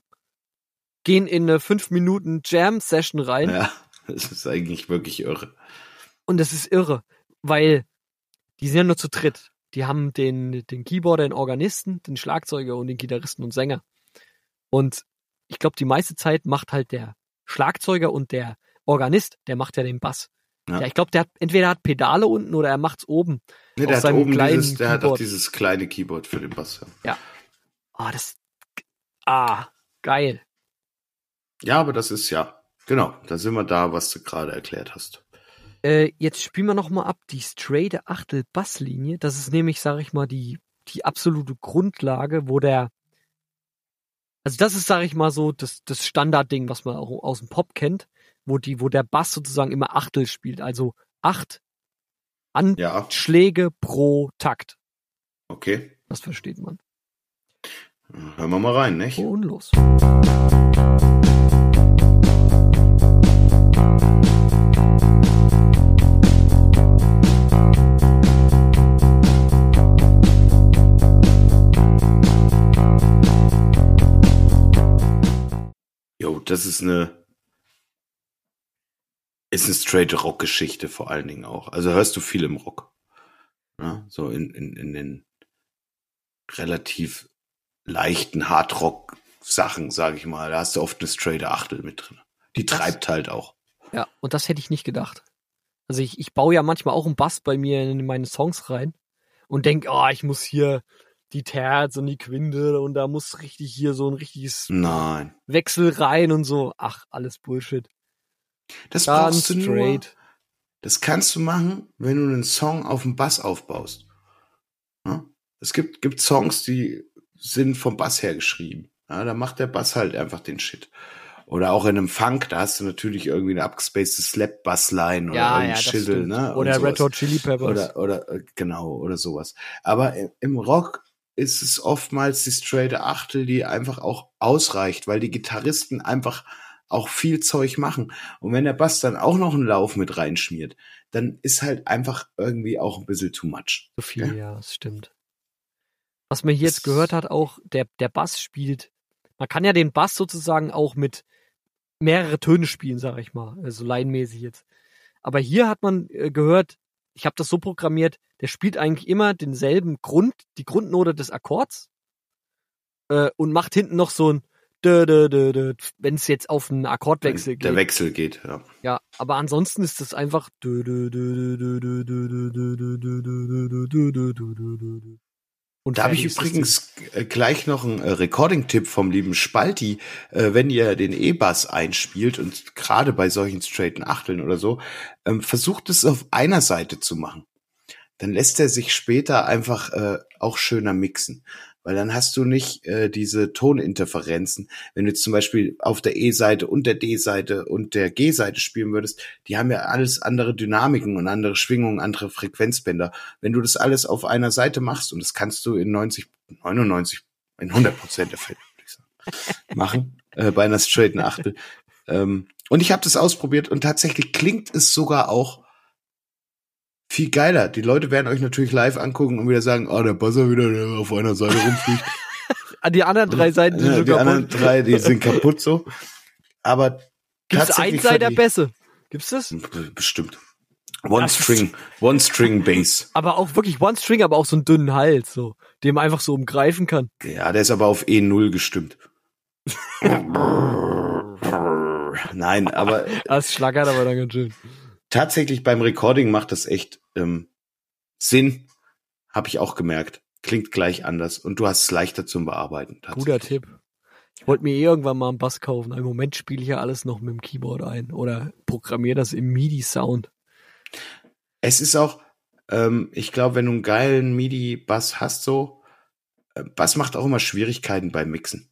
gehen in eine 5 Minuten Jam-Session rein Ja, <laughs> das ist eigentlich wirklich irre. und das ist irre, weil die sind ja nur zu dritt. Die haben den, den Keyboarder, den Organisten, den Schlagzeuger und den Gitarristen und Sänger. Und ich glaube, die meiste Zeit macht halt der Schlagzeuger und der Organist, der macht ja den Bass. Ja. Ja, ich glaube, der hat entweder hat Pedale unten oder er macht's oben. Nee, der hat oben kleinen dieses, der hat auch Keyboard. dieses kleine Keyboard für den Bass. Ja. Ah, das. Ah, geil. Ja, aber das ist ja, genau, da sind wir da, was du gerade erklärt hast. Äh, jetzt spielen wir noch mal ab die straighte Achtel Basslinie. Das ist nämlich, sag ich mal, die die absolute Grundlage, wo der also das ist, sag ich mal, so das das Standardding, was man auch aus dem Pop kennt, wo die wo der Bass sozusagen immer Achtel spielt, also acht Ja, Anschläge pro Takt. okay. Das versteht man. Hören wir mal rein, nicht? Und los. Das ist eine ist eine straight Rock-Geschichte vor allen Dingen auch. Also hörst du viel im Rock. Ja, so in, in, in den relativ leichten Hardrock-Sachen, sage ich mal. Da hast du oft eine straight Achtel mit drin. Die Das- treibt halt auch. Ja, und das hätte ich nicht gedacht. Also ich, ich baue ja manchmal auch einen Bass bei mir in meine Songs rein und denk, oh, ich muss hier die Terz und die Quinte und da muss richtig hier so ein richtiges Nein. Wechsel rein und so. Ach, alles Bullshit. Das Ganz brauchst du nur. straight. Das kannst du machen, wenn du einen Song auf dem Bass aufbaust. Ja? Es gibt, gibt Songs, die sind vom Bass her geschrieben. Ja, da macht der Bass halt einfach den Shit. Oder auch in einem Funk, da hast du natürlich irgendwie eine abgespacede Slap-Bassline oder Ja, irgendwie ja, Schittel, ne? Oder. Red Hot Chili Peppers. Oder, oder, äh, genau, oder sowas. Aber im Rock ist es oftmals die straighte Achtel, die einfach auch ausreicht, weil die Gitarristen einfach auch viel Zeug machen. Und wenn der Bass dann auch noch einen Lauf mit reinschmiert, dann ist halt einfach irgendwie auch ein bisschen too much. so viel, Ja. ja, das stimmt. Was man hier jetzt gehört hat, auch der, der Bass spielt, man kann ja den Bass sozusagen auch mit mehrere Töne spielen, sag ich mal, also laienmäßig jetzt. Aber hier hat man äh, gehört, ich habe das so programmiert, der spielt eigentlich immer denselben Grund, die Grundnote des Akkords äh, und macht hinten noch so ein wenn es jetzt auf einen Akkordwechsel geht. Der Wechsel geht, ja. Ja, aber ansonsten ist das einfach und da habe ich übrigens äh, gleich noch einen äh, Recording-Tipp vom lieben Spalti. Äh, wenn ihr den E-Bass einspielt und gerade bei solchen straighten Achteln oder so, ähm, versucht es auf einer Seite zu machen. Dann lässt er sich später einfach auch schöner mixen weil dann hast du nicht äh, diese Toninterferenzen. Wenn du jetzt zum Beispiel auf der E-Seite und der D-Seite und der G-Seite spielen würdest, die haben ja alles andere Dynamiken und andere Schwingungen, andere Frequenzbänder. Wenn du das alles auf einer Seite machst, und das kannst du in 90, 99, in 100 Prozent der Fälle <laughs> machen, äh, bei einer straighten Achtel. ähm, und ich habe das ausprobiert und tatsächlich klingt es sogar auch viel geiler. Die Leute werden euch natürlich live angucken und wieder sagen, oh, der Buzzer wieder der auf einer Seite rumfliegt. <laughs> die anderen drei Seiten sind ja, Die kaputt. anderen drei, die sind kaputt so. Aber Gibt's tatsächlich Einseiter für die- Bässe? Gibt's das? Bestimmt. One Das String, One String Bass. Aber auch wirklich One String, aber auch so einen dünnen Hals, so, den man einfach so umgreifen kann. Ja, der ist aber auf E0 gestimmt. <laughs> Nein, aber Das schlagert aber dann ganz schön. Tatsächlich beim Recording macht das echt ähm, Sinn. Habe ich auch gemerkt. Klingt gleich anders und du hast es leichter zum Bearbeiten. Guter Tipp. Ich wollte mir eh irgendwann mal einen Bass kaufen. Im Moment spiele ich ja alles noch mit dem Keyboard ein oder programmiere das im MIDI-Sound. Es ist auch, ähm, ich glaube, wenn du einen geilen MIDI-Bass hast, so, äh, Bass macht auch immer Schwierigkeiten beim Mixen.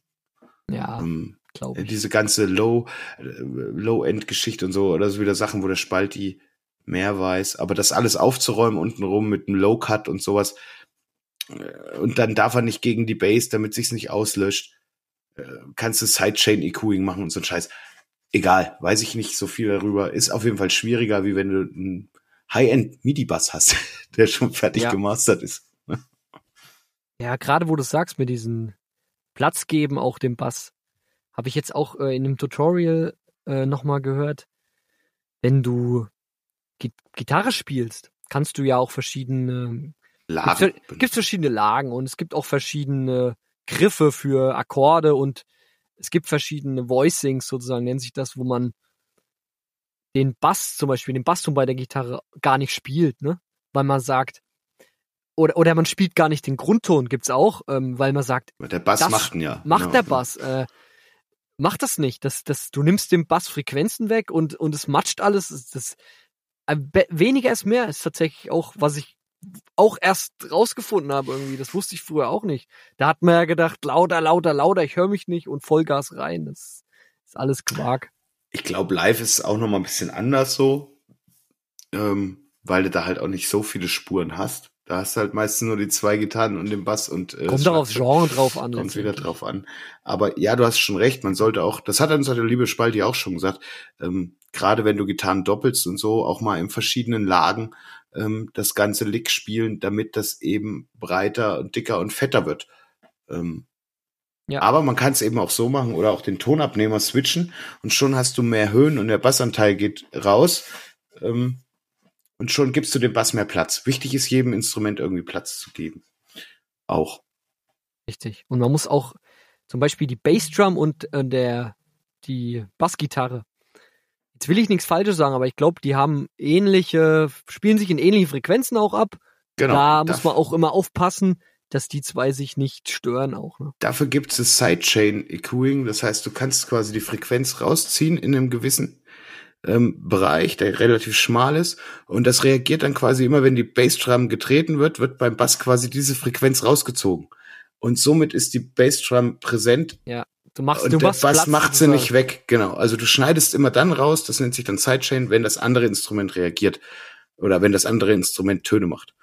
Ja, Ähm, glaube ich. diese ganze Low, äh, Low-End-Geschichte und so, oder so wieder Sachen, wo der Spalti mehr weiß. Aber das alles aufzuräumen untenrum mit einem Low-Cut und sowas. äh, Und dann darf er nicht gegen die Bass, damit sich's nicht auslöscht. Äh, Kannst du Sidechain-EQing machen und so ein Scheiß. Egal, weiß ich nicht so viel darüber. Ist auf jeden Fall schwieriger, wie wenn du einen High-End MIDI-Bass hast, <laughs> der schon fertig Ja. gemastert ist. Ja, gerade wo du sagst, mit diesem Platz geben, auch dem Bass, habe ich jetzt auch äh, in einem Tutorial äh, nochmal gehört, wenn du Gi Gitarre spielst, kannst du ja auch verschiedene, Lagen. gibt's, gibt's verschiedene Lagen und es gibt auch verschiedene Griffe für Akkorde und es gibt verschiedene Voicings sozusagen, nennt sich das, wo man den Bass zum Beispiel, den Basston bei der Gitarre gar nicht spielt, ne? Weil man sagt, oder, oder man spielt gar nicht den Grundton, gibt's auch, ähm, weil man sagt, der Bass macht ihn ja. macht Genau. der Bass. Äh, mach das nicht. Das, das, du nimmst dem Bass Frequenzen weg und, und es matscht alles. Das, das, weniger ist mehr, ist tatsächlich auch, was ich auch erst rausgefunden habe irgendwie. Das wusste ich früher auch nicht. Da hat man ja gedacht, lauter, lauter, lauter, ich höre mich nicht und Vollgas rein. Das ist alles Quark. Ich glaube, live ist auch noch mal ein bisschen anders so, ähm, weil du da halt auch nicht so viele Spuren hast. Da hast du halt meistens nur die zwei Gitarren und den Bass und äh, Kommt doch aufs. Genre drauf an. Kommt wieder drauf an. Aber ja, du hast schon recht, man sollte auch, das hat uns der liebe Spalti auch schon gesagt, ähm, gerade wenn du Gitarren doppelst und so, auch mal in verschiedenen Lagen ähm, das ganze Lick spielen, damit das eben breiter und dicker und fetter wird. Ähm, Ja. Aber man kann es eben auch so machen oder auch den Tonabnehmer switchen und schon hast du mehr Höhen und der Bassanteil geht raus. Ähm, und schon gibst du dem Bass mehr Platz. Wichtig ist, jedem Instrument irgendwie Platz zu geben. Auch. Richtig. Und man muss auch zum Beispiel die Bassdrum und äh, der, die Bassgitarre. Jetzt will ich nichts Falsches sagen, aber ich glaube, die haben ähnliche, spielen sich in ähnlichen Frequenzen auch ab. Genau. da muss man auch immer aufpassen, dass die zwei sich nicht stören auch. Ne? Dafür gibt es das Sidechain Echoing. Das heißt, du kannst quasi die Frequenz rausziehen in einem gewissen ähm, Bereich, der relativ schmal ist. Und das reagiert dann quasi immer, wenn die Bassdrum getreten wird, wird beim Bass quasi diese Frequenz rausgezogen. Und somit ist die Bassdrum präsent Du machst, und du der machst Bass Platz macht sie nicht weg. Genau. Also du schneidest immer dann raus, das nennt sich dann Sidechain, wenn das andere Instrument reagiert. Oder wenn das andere Instrument Töne macht.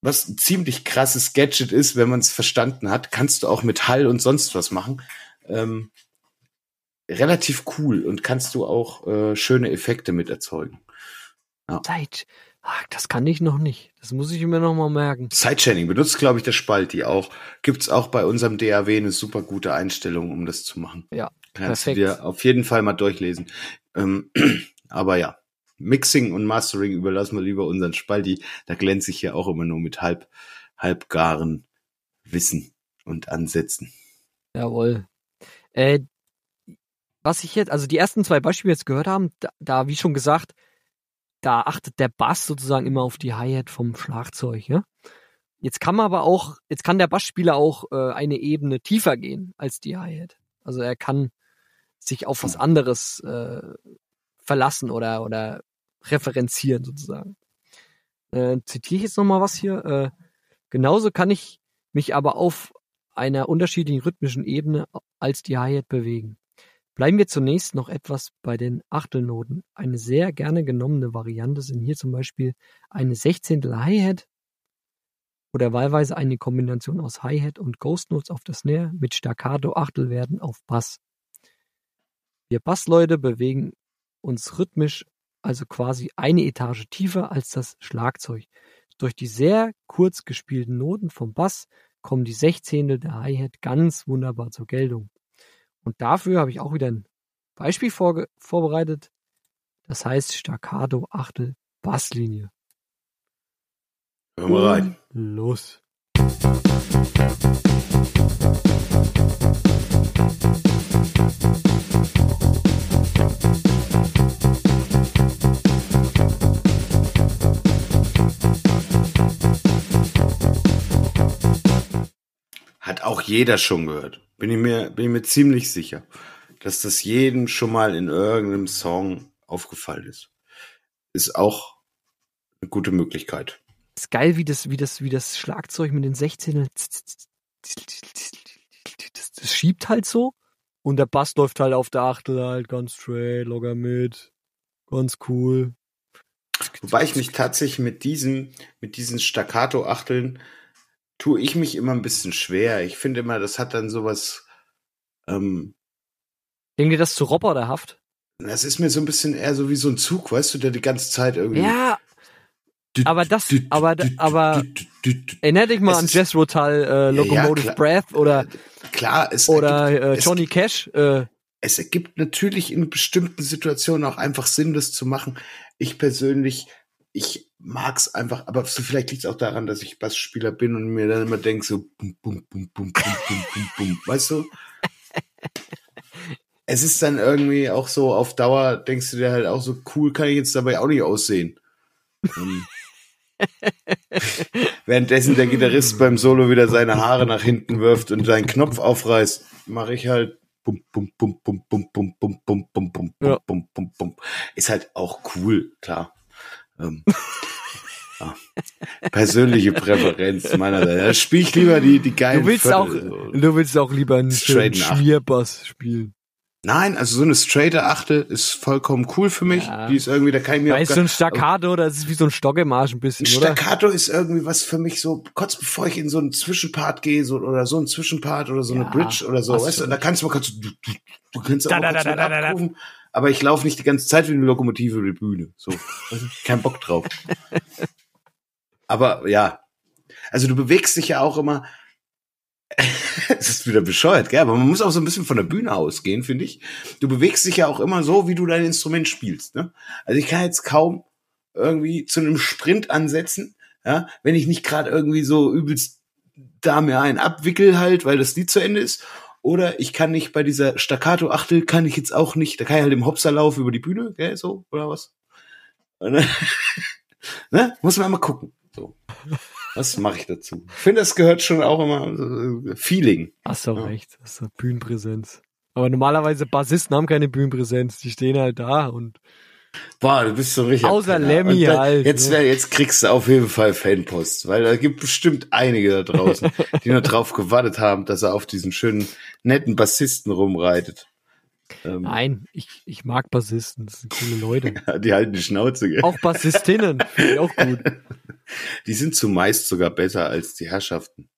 Was ein ziemlich krasses Gadget ist, wenn man es verstanden hat, kannst du auch mit Hall und sonst was machen. Ähm, relativ cool und kannst du auch äh, schöne Effekte mit erzeugen. Zeit. Ah, das kann ich noch nicht. Das muss ich mir noch mal merken. Sidechaining benutzt, glaube ich, der Spalti auch. Gibt's auch bei unserem DAW eine super gute Einstellung, um das zu machen. Ja, Kannst perfekt. du dir auf jeden Fall mal durchlesen. Ähm, <clears throat> aber ja, Mixing und Mastering überlassen wir lieber unseren Spalti. Da glänze ich ja auch immer nur mit halb, halbgaren Wissen und Ansätzen. Jawohl. Äh, was ich jetzt, also die ersten zwei Beispiele jetzt gehört haben, da, da wie schon gesagt, da achtet der Bass sozusagen immer auf die Hi-Hat vom Schlagzeug, ja. Jetzt kann man aber auch, jetzt kann der Bassspieler auch äh, eine Ebene tiefer gehen als die Hi-Hat. Also er kann sich auf was anderes äh, verlassen oder oder referenzieren sozusagen. Äh, zitiere ich jetzt noch mal was hier. Äh, genauso kann ich mich aber auf einer unterschiedlichen rhythmischen Ebene als die Hi-Hat bewegen. Bleiben wir zunächst noch etwas bei den Achtelnoten. Eine sehr gerne genommene Variante sind hier zum Beispiel eine Sechzehntel Hi-Hat oder wahlweise eine Kombination aus Hi-Hat und Ghost Notes auf der Snare mit Staccato Achtelwerten auf Bass. Wir Bassleute bewegen uns rhythmisch also quasi eine Etage tiefer als das Schlagzeug. Durch die sehr kurz gespielten Noten vom Bass kommen die Sechzehntel der Hi-Hat ganz wunderbar zur Geltung. Und dafür habe ich auch wieder ein Beispiel vorbereitet. Das heißt Staccato Achtel Basslinie. Hör mal rein. Los. Auch jeder schon gehört. Bin ich mir, bin ich mir ziemlich sicher, dass das jedem schon mal in irgendeinem Song aufgefallen ist. Ist auch eine gute Möglichkeit. ist geil, wie das, wie das, wie das Schlagzeug mit den 16 das, schiebt halt so und der Bass läuft halt auf der Achtel halt ganz straight, locker mit. Ganz cool. Wobei ich mich tatsächlich mit diesen, mit diesen Staccato-Achteln tue ich mich immer ein bisschen schwer. Ich finde immer, das hat dann sowas, ähm, Irgendwie das zu roboterhaft. das ist mir so ein bisschen eher so wie so ein Zug, weißt du, der die ganze Zeit irgendwie. Ja, aber das- aber- aber- erinner dich mal Es an Jess Rotal, äh, Locomotive klar. Breath oder, Klar, es oder ergibt, äh, es Johnny Cash. Äh, es ergibt natürlich in bestimmten Situationen auch einfach Sinn, das zu machen. Ich persönlich, ich mag's einfach, aber so vielleicht liegt es auch daran, dass ich Bassspieler bin und mir dann immer denke so bum, bum, bum, bum, bum, bum, bum, bum, weißt du? Es ist dann irgendwie auch so auf Dauer, denkst du dir halt auch so, cool kann ich jetzt dabei auch nicht aussehen. Ähm, Währenddessen der Gitarrist beim Solo wieder seine Haare nach hinten wirft und seinen Knopf aufreißt, mache ich halt bum bum bum bum bum bum bum bum bum bum bum bum bum. Ist halt auch cool, klar. Ähm, <laughs> ja. Persönliche Präferenz meinerseits. Da spiele ich lieber die die geilen du willst auch, Viertel, so. du willst auch lieber einen schönen Acht. Schmierbass spielen. Nein, also so eine straighte Achtel ist vollkommen cool für mich. Ja. Die ist irgendwie, da kann ich mir Weißt du, ein Staccato, das ist wie so ein Stockemarsch ein bisschen, Ein oder? Staccato ist irgendwie was für mich so, kurz bevor ich in so einen Zwischenpart gehe, so, oder so einen Zwischenpart oder so Ja, eine Bridge oder so, weißt du, da kannst du mal kurz, du, du, du kannst Da, auch da, da, mit da, da, da. Aber ich laufe nicht die ganze Zeit wie eine Lokomotive über die Bühne, so, kein Bock drauf. <laughs> aber ja, also du bewegst dich ja auch immer, <laughs> es ist wieder bescheuert, gell? aber man muss auch so ein bisschen von der Bühne ausgehen, finde ich. Du bewegst dich ja auch immer so, wie du dein Instrument spielst. Ne? Also ich kann jetzt kaum irgendwie zu einem Sprint ansetzen, ja, wenn ich nicht gerade irgendwie so übelst da mir einen abwickel halt, weil das Lied zu Ende ist. Oder ich kann nicht bei dieser Staccato-Achtel kann ich jetzt auch nicht, da kann ich halt im Hopserlauf über die Bühne, gell, so, oder was? Dann- <laughs> ne? Muss man mal gucken. So. Was mache ich dazu? Ich finde, das gehört schon auch immer so, Feeling. Hast du Ja. recht, hast du Bühnenpräsenz. Aber normalerweise Bassisten haben keine Bühnenpräsenz, die stehen halt da und Boah, du bist so richtig. Außer. Lemmy halt, Jetzt, ne? jetzt kriegst du auf jeden Fall Fanpost, weil da gibt bestimmt einige da draußen, die nur drauf gewartet haben, dass er auf diesen schönen, netten Bassisten rumreitet. Ähm, nein, ich, ich mag Bassisten, das sind coole Leute. <laughs> Die halten die Schnauze, gell? Auch Bassistinnen, finde ich auch gut. <laughs> Die sind zumeist sogar besser als die Herrschaften.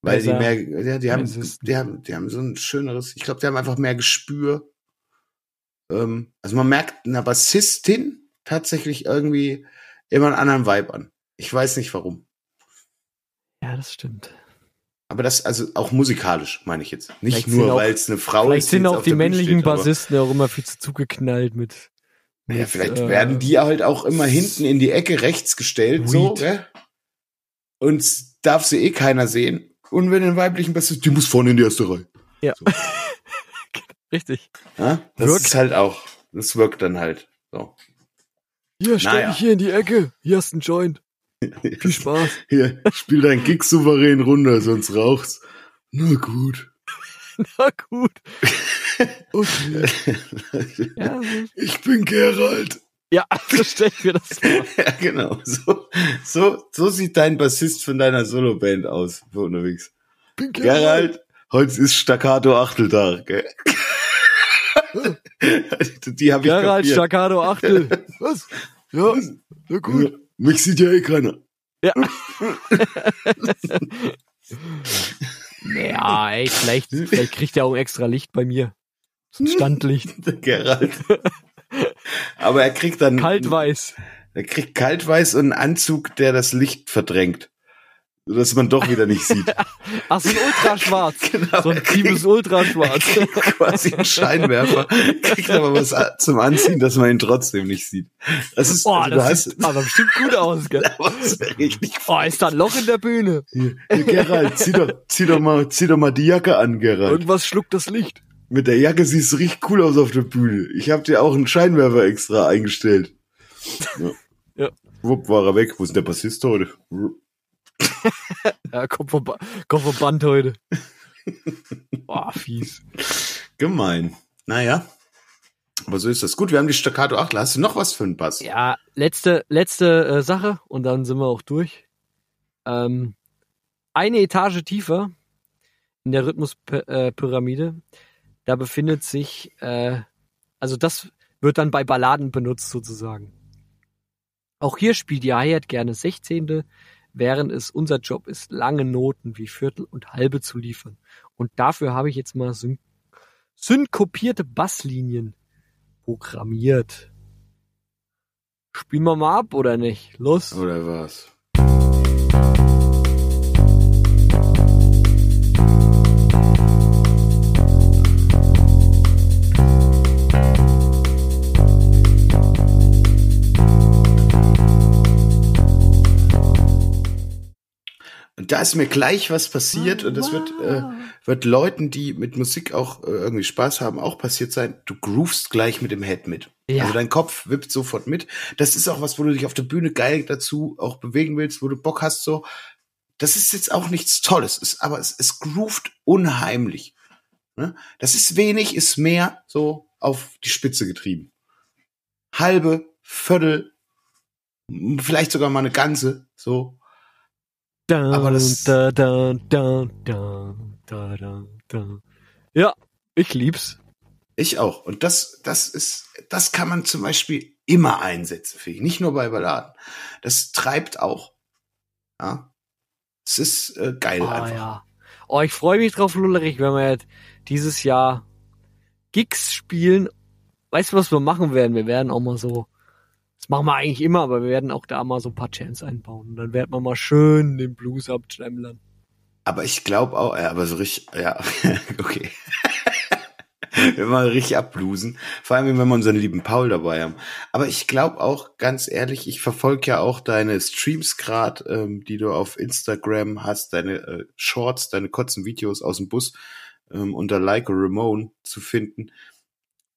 Weil die Besser. mehr, ja, die haben, die haben, die haben so ein schöneres, ich glaube, die haben einfach mehr Gespür. Ähm, also man merkt einer Bassistin tatsächlich irgendwie immer einen anderen Vibe an. Ich weiß nicht warum. Ja, das stimmt. Aber das, also auch musikalisch, meine ich jetzt. Nicht Vielleicht sind nur, weil es eine Frau Vielleicht ist. sind jetzt auch die männlichen steht, Bassisten ja auch immer viel zu zugeknallt mit. mit Ja, vielleicht äh, werden die halt auch immer hinten in die Ecke rechts gestellt, so, gell? Und darf sie eh keiner sehen. Und wenn ein weiblichen Bassist, die muss vorne in die erste Reihe. Ja. So. Richtig. Ja? Das Wirkt. ist halt auch, das wirkt dann halt. So. Hier, stell Naja. dich hier in die Ecke. Hier hast du einen Joint. <laughs> Viel Spaß. Hier, spiel dein Gig souverän runter, sonst raucht's. Na gut. <laughs> Na gut. Okay. <laughs> Ja, Ich bin Gerald. ja so stell ich mir das vor. Ja, genau. So, so, so sieht dein Bassist von deiner Soloband aus unterwegs. Bin Gerald, heute ist Staccato Achteltag, gell? Die habe ich Gerald. Staccato Achtel. <laughs> Was? Ja, na Ja, Mich sieht ja eh keiner. <laughs> Ja, ey, vielleicht, vielleicht kriegt er auch extra Licht bei mir. So ein <laughs> Standlicht. Gerald. Aber er kriegt dann, Kaltweiß. er kriegt kaltweiß und einen Anzug, der das Licht verdrängt. Sodass man doch wieder nicht sieht. <laughs> Ach, so ein Ultraschwarz. <laughs> Genau, So ein tiefes Ultraschwarz. <laughs> Quasi einen Scheinwerfer, kriegt aber was zum Anziehen, dass man ihn trotzdem nicht sieht. Das ist, Boah, also, das sieht aber bestimmt gut aus, gell? das richtig Oh, ist da ein Loch in der Bühne? Hier, hier, Gerald, zieh doch, zieh doch mal, zieh doch mal die Jacke an, Gerald. Irgendwas schluckt das Licht. Mit der Jacke siehst du richtig cool aus auf der Bühne. Ich habe dir auch einen Scheinwerfer extra eingestellt. Ja. Ja. Wupp, war er weg. Wo ist der Bassist heute? Ja, kommt vom, kommt vom Band heute. <laughs> Boah, fies. Gemein. Naja. Aber so ist das. Gut, wir haben die Staccato 8. Hast du noch was für einen Bass? Ja, letzte, letzte äh, Sache und dann sind wir auch durch. Ähm, eine Etage tiefer in der Rhythmuspyramide, da befindet sich, äh, also das wird dann bei Balladen benutzt sozusagen. Auch hier spielt die Hi-Hat gerne Sechzehnte, während es unser Job ist, lange Noten wie Viertel und Halbe zu liefern. Und dafür habe ich jetzt mal syn synkopierte Basslinien programmiert. Spielen wir mal ab oder nicht? Los. Oder was? Und da ist mir gleich was passiert und das wird, äh, wird Leuten, die mit Musik auch äh, irgendwie Spaß haben, auch passiert sein. Du groovst gleich mit dem Head mit. Ja. Also dein Kopf wippt sofort mit. Das ist auch was, wo du dich auf der Bühne geil dazu auch bewegen willst, wo du Bock hast so. Das ist jetzt auch nichts Tolles, ist, aber es, es groovt unheimlich. Ne? Das ist wenig, ist mehr so auf die Spitze getrieben. Halbe, Viertel, vielleicht sogar mal eine ganze, so. Dun, Aber das- da, da, da, da, da, da, da. Ja, ich lieb's. Ich auch. Und das, das ist, das kann man zum Beispiel immer einsetzen, finde ich. Nicht nur bei Balladen. Das treibt auch. Ja. Es ist äh, geil Oh, einfach. ja. Oh, ich freue mich drauf, Lullerich, wenn wir jetzt dieses Jahr Gigs spielen. Weißt du, was wir machen werden? Wir werden auch mal so, das machen wir eigentlich immer, aber wir werden auch da mal so ein paar Chants einbauen. Und dann werden wir mal schön den Blues abschlemmlern. Aber ich glaube auch, ja, aber so richtig, ja, <laughs> okay. <laughs> wenn wir richtig abblusen. Vor allem, wenn wir unseren lieben Paul dabei haben. Aber ich glaube auch, ganz ehrlich, ich verfolge ja auch deine Streams grad, ähm, die du auf Instagram hast, deine äh, Shorts, deine kurzen Videos aus dem Bus ähm, unter Like a Ramone zu finden.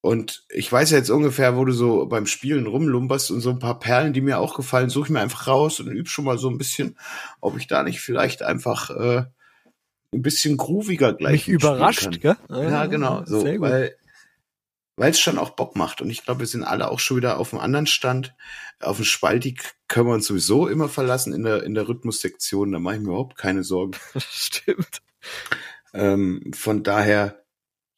Und ich weiß ja jetzt ungefähr, wo du so beim Spielen rumlumperst und so ein paar Perlen, die mir auch gefallen, suche ich mir einfach raus und übe schon mal so ein bisschen, ob ich da nicht vielleicht einfach äh, ein bisschen grooviger gleich Mich überrascht, gell? Ja, genau. So, weil weil es schon auch Bock macht. Und ich glaube, wir sind alle auch schon wieder auf einem anderen Stand. Auf den Spalti können wir uns sowieso immer verlassen in der, in der Rhythmussektion. Da mache ich mir überhaupt keine Sorgen. <laughs> Stimmt. Ähm, von daher,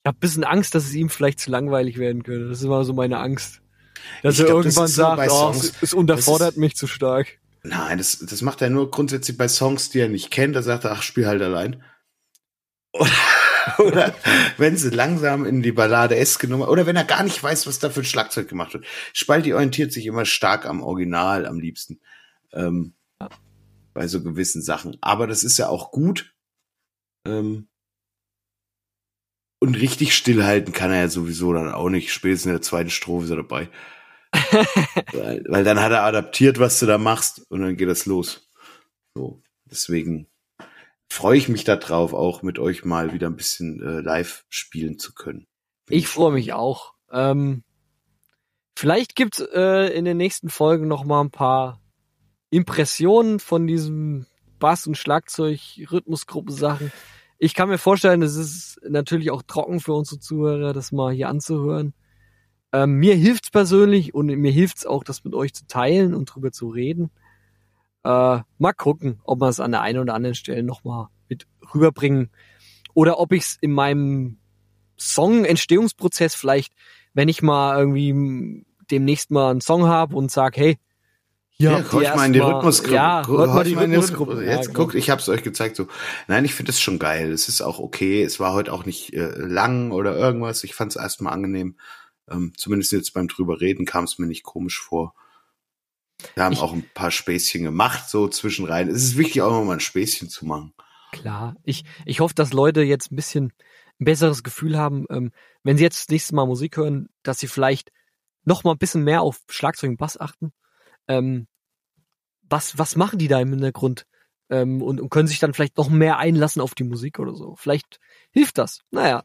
habe ein bisschen Angst, dass es ihm vielleicht zu langweilig werden könnte. Das ist immer so meine Angst. Dass Ich er glaub, das irgendwann so sagt, bei oh, es, es unterfordert Das ist- mich zu stark. nein, das, das macht er nur grundsätzlich bei Songs, die er nicht kennt. Da sagt er, ach, spiel halt allein. Oder, <laughs> oder wenn sie langsam in die Ballade S genommen oder wenn er gar nicht weiß, was da für ein Schlagzeug gemacht wird. Spalti orientiert sich immer stark am Original am liebsten. Ähm, bei so gewissen Sachen. Aber das ist ja auch gut. Ähm, und richtig stillhalten kann er ja sowieso dann auch nicht. Spätestens in der zweiten Strophe ist er dabei. <laughs> weil, weil dann hat er adaptiert, was du da machst und dann geht das los. So, deswegen. freue ich mich darauf, auch mit euch mal wieder ein bisschen äh, live spielen zu können. Bin Ich freue mich auch. Ähm, vielleicht gibt's äh, in den nächsten Folgen noch mal ein paar Impressionen von diesem Bass- und Schlagzeug-Rhythmusgruppen-Sachen. Ich kann mir vorstellen, es ist natürlich auch trocken für unsere Zuhörer, das mal hier anzuhören. Ähm, mir hilft's persönlich und mir hilft's auch, das mit euch zu teilen und drüber zu reden. Äh, mal gucken, ob wir es an der einen oder anderen Stelle noch mal mit rüberbringen oder ob ich's in meinem Song-Entstehungsprozess vielleicht, wenn ich mal irgendwie demnächst mal einen Song habe und sag, hey, Ja, hört ihr mal in die Rhythmusgruppe. Ja, Gu- hört mal hört die mal in die Rhythmusgruppe. Rhythmus- Jetzt ja, guckt, ich habe es euch gezeigt. So, nein, ich finde es schon geil. Es ist auch okay. Es war heute auch nicht äh, lang oder irgendwas. Ich fand es erstmal angenehm. Ähm, zumindest jetzt beim drüber reden kam es mir nicht komisch vor. Wir haben Ich- auch ein paar Späßchen gemacht so zwischenrein. Es ist wichtig auch noch mal ein Späßchen zu machen. Klar. Ich, ich hoffe, dass Leute jetzt ein bisschen ein besseres Gefühl haben, ähm, wenn sie jetzt das nächste Mal Musik hören, dass sie vielleicht noch mal ein bisschen mehr auf Schlagzeug und Bass achten. Ähm, was, was machen die da im Hintergrund? Ähm, und, und können sich dann vielleicht noch mehr einlassen auf die Musik oder so. Vielleicht hilft das. Naja.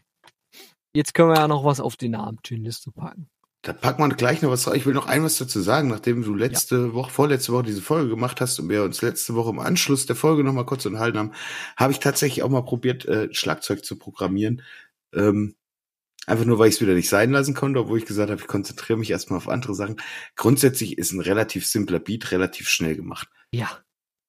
Jetzt können wir ja noch was auf die Namenliste packen. Da packt man gleich noch was drauf. Ich will noch ein was dazu sagen, nachdem du letzte Woche, vorletzte Woche diese Folge gemacht hast und wir uns letzte Woche im Anschluss der Folge noch mal kurz unterhalten haben, habe ich tatsächlich auch mal probiert, äh, Schlagzeug zu programmieren. Ähm, einfach nur, weil ich es wieder nicht sein lassen konnte, obwohl ich gesagt habe, ich konzentriere mich erstmal auf andere Sachen. Grundsätzlich ist ein relativ simpler Beat relativ schnell gemacht. Ja.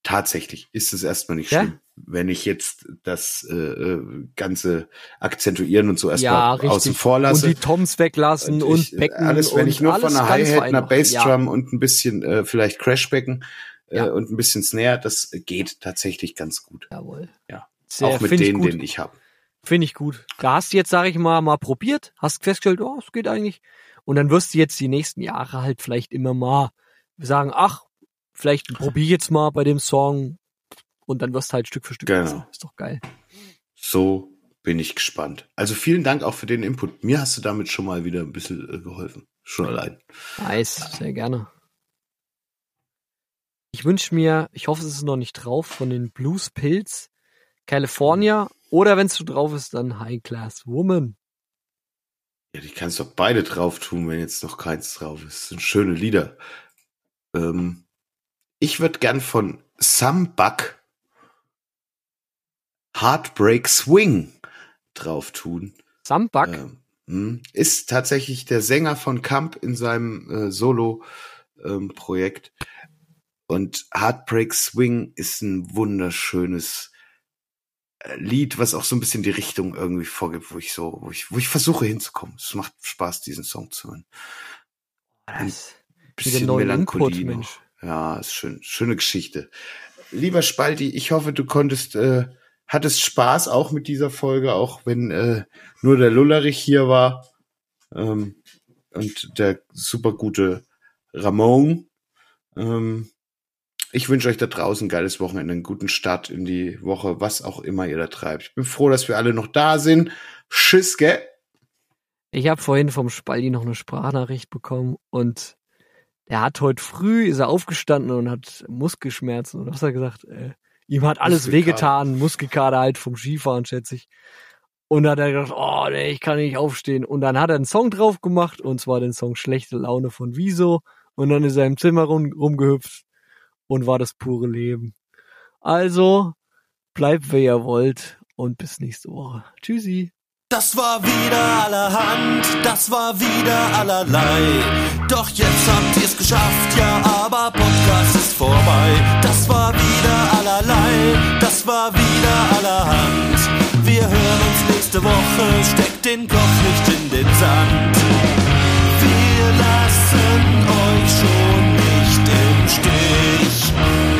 Tatsächlich ist es erstmal nicht Ja? schlimm, wenn ich jetzt das äh, äh, ganze Akzentuieren und so ja, erstmal richtig. außen vor lasse. Und die Toms weglassen und, ich, Becken alles, wenn und ich nur von einer Hi-Hat, einer. Bassdrum und ein bisschen äh, vielleicht Crashbecken äh, Ja. und ein bisschen Snare, das geht tatsächlich ganz gut. Ja, jawohl. Ja. Sehr, Auch mit denen, den ich habe. Finde ich gut. Da hast du jetzt, sage ich mal, mal probiert, hast festgestellt, oh, es geht eigentlich. Und dann wirst du jetzt die nächsten Jahre halt vielleicht immer mal sagen, ach, vielleicht probier jetzt mal bei dem Song und dann wirst du halt Stück für Stück Genau. besser. Ist doch geil. So bin ich gespannt. Also vielen Dank auch für den Input. Mir hast du damit schon mal wieder ein bisschen äh, geholfen. Schon allein. Nice, sehr gerne. Ich wünsche mir, ich hoffe, es ist noch nicht drauf, von den Blues Pills California oder wenn es schon drauf ist, dann High Class Woman. Ja, die kannst doch beide drauf tun, wenn jetzt noch keins drauf ist. Das sind schöne Lieder. Ähm, ich würde gern von Some Buck Heartbreak Swing drauf tun. Sambak, Ähm, mh, ist tatsächlich der Sänger von Camp in seinem äh, Solo-Projekt. und Heartbreak Swing ist ein wunderschönes Lied, was auch so ein bisschen die Richtung irgendwie vorgibt, wo ich so, wo ich, wo ich versuche hinzukommen. Es macht Spaß, diesen Song zu hören. Bisschen wieder neuen Input, Melancholie noch. Mensch. Ja, ist schön, schöne Geschichte. Lieber Spalti, ich hoffe, du konntest, äh, hattest Spaß auch mit dieser Folge, auch wenn äh, nur der Lullerich hier war ähm, und der super gute Ramon. Ähm, ich wünsche euch da draußen ein geiles Wochenende, einen guten Start in die Woche, was auch immer ihr da treibt. Ich bin froh, dass wir alle noch da sind. Tschüss, gell? Ich habe vorhin vom Spaldi noch eine Sprachnachricht bekommen und der hat heute früh, ist er aufgestanden und hat Muskelschmerzen und was hat er gesagt? Äh, ihm hat alles Muskelkater. wehgetan, Muskelkater halt vom Skifahren, schätze ich. Und dann hat er gedacht, oh nee, ich kann nicht aufstehen. Und dann hat er einen Song drauf gemacht und zwar den Song Schlechte Laune von Wieso. Und dann ist er im Zimmer rum, rumgehüpft und war das pure Leben. Also, bleibt wer ihr wollt und bis nächste Woche. Tschüssi. Das war wieder allerhand, das war wieder allerlei. Doch jetzt habt ihr's geschafft, ja, aber Podcast ist vorbei. Das war wieder allerlei, das war wieder allerhand. Wir hören uns nächste Woche, steckt den Kopf nicht in den Sand. Wir lassen euch schon Yes!